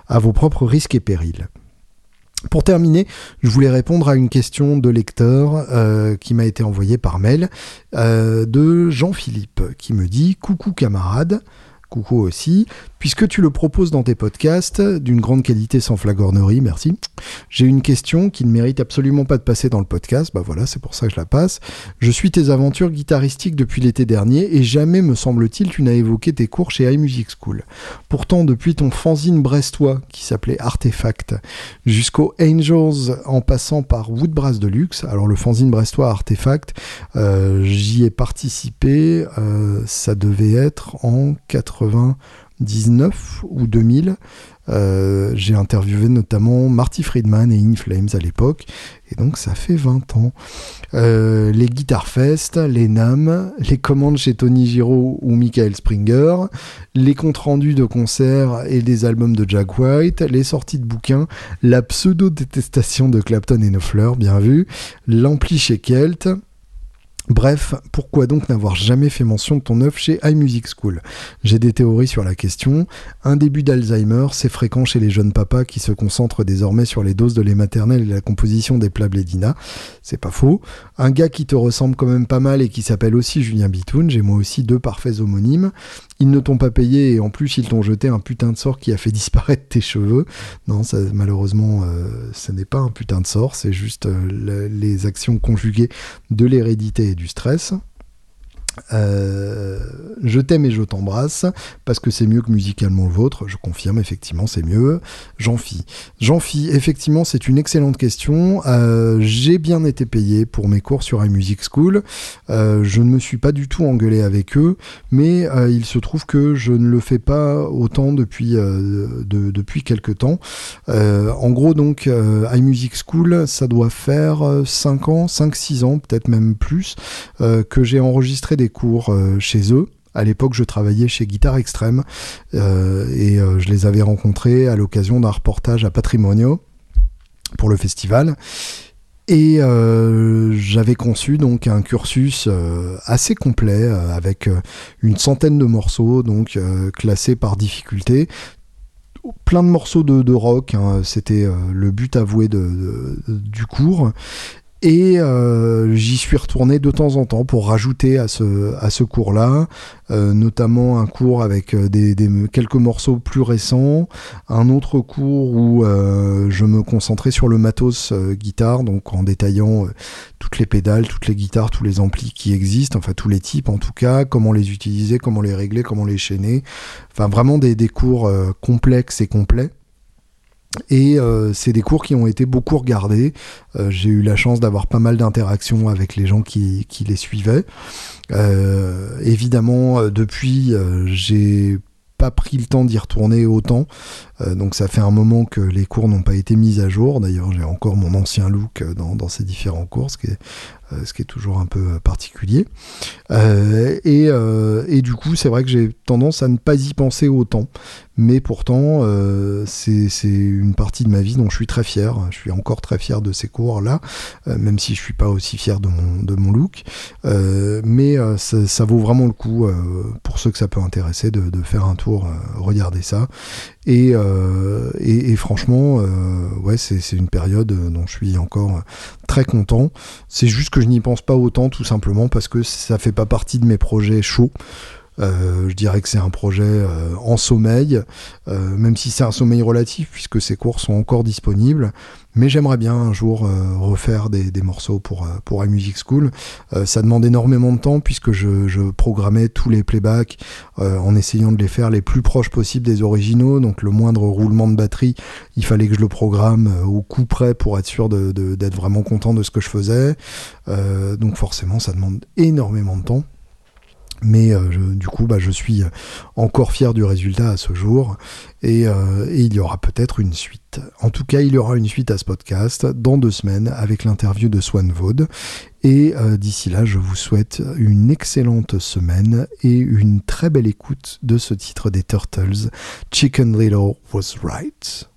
à vos propres risques et périls. Pour terminer, je voulais répondre à une question de lecteur euh, qui m'a été envoyée par mail euh, de Jean-Philippe qui me dit Coucou camarade, coucou aussi, puisque tu le proposes dans tes podcasts, d'une grande qualité sans flagornerie, merci. J'ai une question qui ne mérite absolument pas de passer dans le podcast, bah voilà, c'est pour ça que je la passe. Je suis tes aventures guitaristiques depuis l'été dernier et jamais, me semble-t-il, tu n'as évoqué tes cours chez iMusic School. Pourtant, depuis ton fanzine brestois, qui s'appelait Artefact, jusqu'au Angels, en passant par Woodbrass Deluxe, alors le fanzine brestois Artefact, euh, j'y ai participé, euh, ça devait être en 80 19 ou 2000. Euh, j'ai interviewé notamment Marty Friedman et In Flames à l'époque, et donc ça fait 20 ans. Euh, les Guitar Fest, les NAM, les commandes chez Tony Giraud ou Michael Springer, les comptes rendus de concerts et des albums de Jack White, les sorties de bouquins, la pseudo-détestation de Clapton et Knopfler, bien vu, l'ampli chez Kelt, Bref, pourquoi donc n'avoir jamais fait mention de ton œuvre chez iMusic School? J'ai des théories sur la question. Un début d'Alzheimer, c'est fréquent chez les jeunes papas qui se concentrent désormais sur les doses de lait maternel et la composition des plats Blédina. C'est pas faux. Un gars qui te ressemble quand même pas mal et qui s'appelle aussi Julien Bitoun, j'ai moi aussi deux parfaits homonymes. Ils ne t'ont pas payé et en plus ils t'ont jeté un putain de sort qui a fait disparaître tes cheveux. Non, ça, malheureusement, euh, ce n'est pas un putain de sort, c'est juste euh, les actions conjuguées de l'hérédité du stress. Euh, je t'aime et je t'embrasse parce que c'est mieux que musicalement le vôtre. Je confirme, effectivement, c'est mieux. Jean-Phi. Effectivement, c'est une excellente question. Euh, j'ai bien été payé pour mes cours sur iMusic School. Euh, je ne me suis pas du tout engueulé avec eux, mais il se trouve que je ne le fais pas autant depuis, de, depuis quelques temps. en gros, donc, iMusic School, ça doit faire 5 ans, 5-6 ans, peut-être même plus, que j'ai enregistré des cours euh, chez eux. À l'époque, je travaillais chez Guitare Extrême euh, et euh, je les avais rencontrés à l'occasion d'un reportage à Patrimonio pour le festival. Et j'avais conçu donc un cursus assez complet avec une centaine de morceaux, donc classés par difficulté. Plein de morceaux de, rock, hein, c'était le but avoué du cours. Et euh, j'y suis retourné de temps en temps pour rajouter à ce, à ce cours-là, euh, notamment un cours avec euh, des, quelques morceaux plus récents, un autre cours où je me concentrais sur le matos guitare, donc en détaillant toutes les pédales, toutes les guitares, tous les amplis qui existent, enfin tous les types en tout cas, comment les utiliser, comment les régler, comment les chaîner, enfin vraiment des, des cours complexes et complets. Et euh, c'est des cours qui ont été beaucoup regardés. Euh, j'ai eu la chance d'avoir pas mal d'interactions avec les gens qui, les suivaient. Euh, évidemment, depuis, j'ai pas pris le temps d'y retourner autant. Donc ça fait un moment que les cours n'ont pas été mis à jour. D'ailleurs, j'ai encore mon ancien look dans, dans ces différents cours, ce qui est euh, toujours un peu euh, particulier. Euh, et, du coup, c'est vrai que j'ai tendance à ne pas y penser autant. Mais pourtant, c'est une partie de ma vie dont je suis très fier. Je suis encore très fier de ces cours-là, même si je suis pas aussi fier de mon, look. mais ça, vaut vraiment le coup, pour ceux que ça peut intéresser, de faire un tour, regarder ça. Et, et, franchement, ouais, c'est une période dont je suis encore très content. C'est juste que je n'y pense pas autant, tout simplement parce que ça fait pas partie de mes projets chauds. Euh, je dirais que c'est un projet euh, en sommeil, euh, même si c'est un sommeil relatif puisque ces cours sont encore disponibles. Mais j'aimerais bien un jour refaire des, morceaux pour, pour iMusic School. ça demande énormément de temps puisque je, je programmais tous les playbacks en essayant de les faire les plus proches possibles des originaux. Donc le moindre roulement de batterie, il fallait que je le programme au coup près pour être sûr d'être de, vraiment content de ce que je faisais. donc forcément, ça demande énormément de temps. Mais euh, du coup, bah, je suis encore fier du résultat à ce jour. Et, euh, et il y aura peut-être une suite. En tout cas, il y aura une suite à ce podcast dans deux semaines avec l'interview de Swan Vaud. Et euh, d'ici là, je vous souhaite une excellente semaine et une très belle écoute de ce titre des Turtles, Chicken Little Was Right.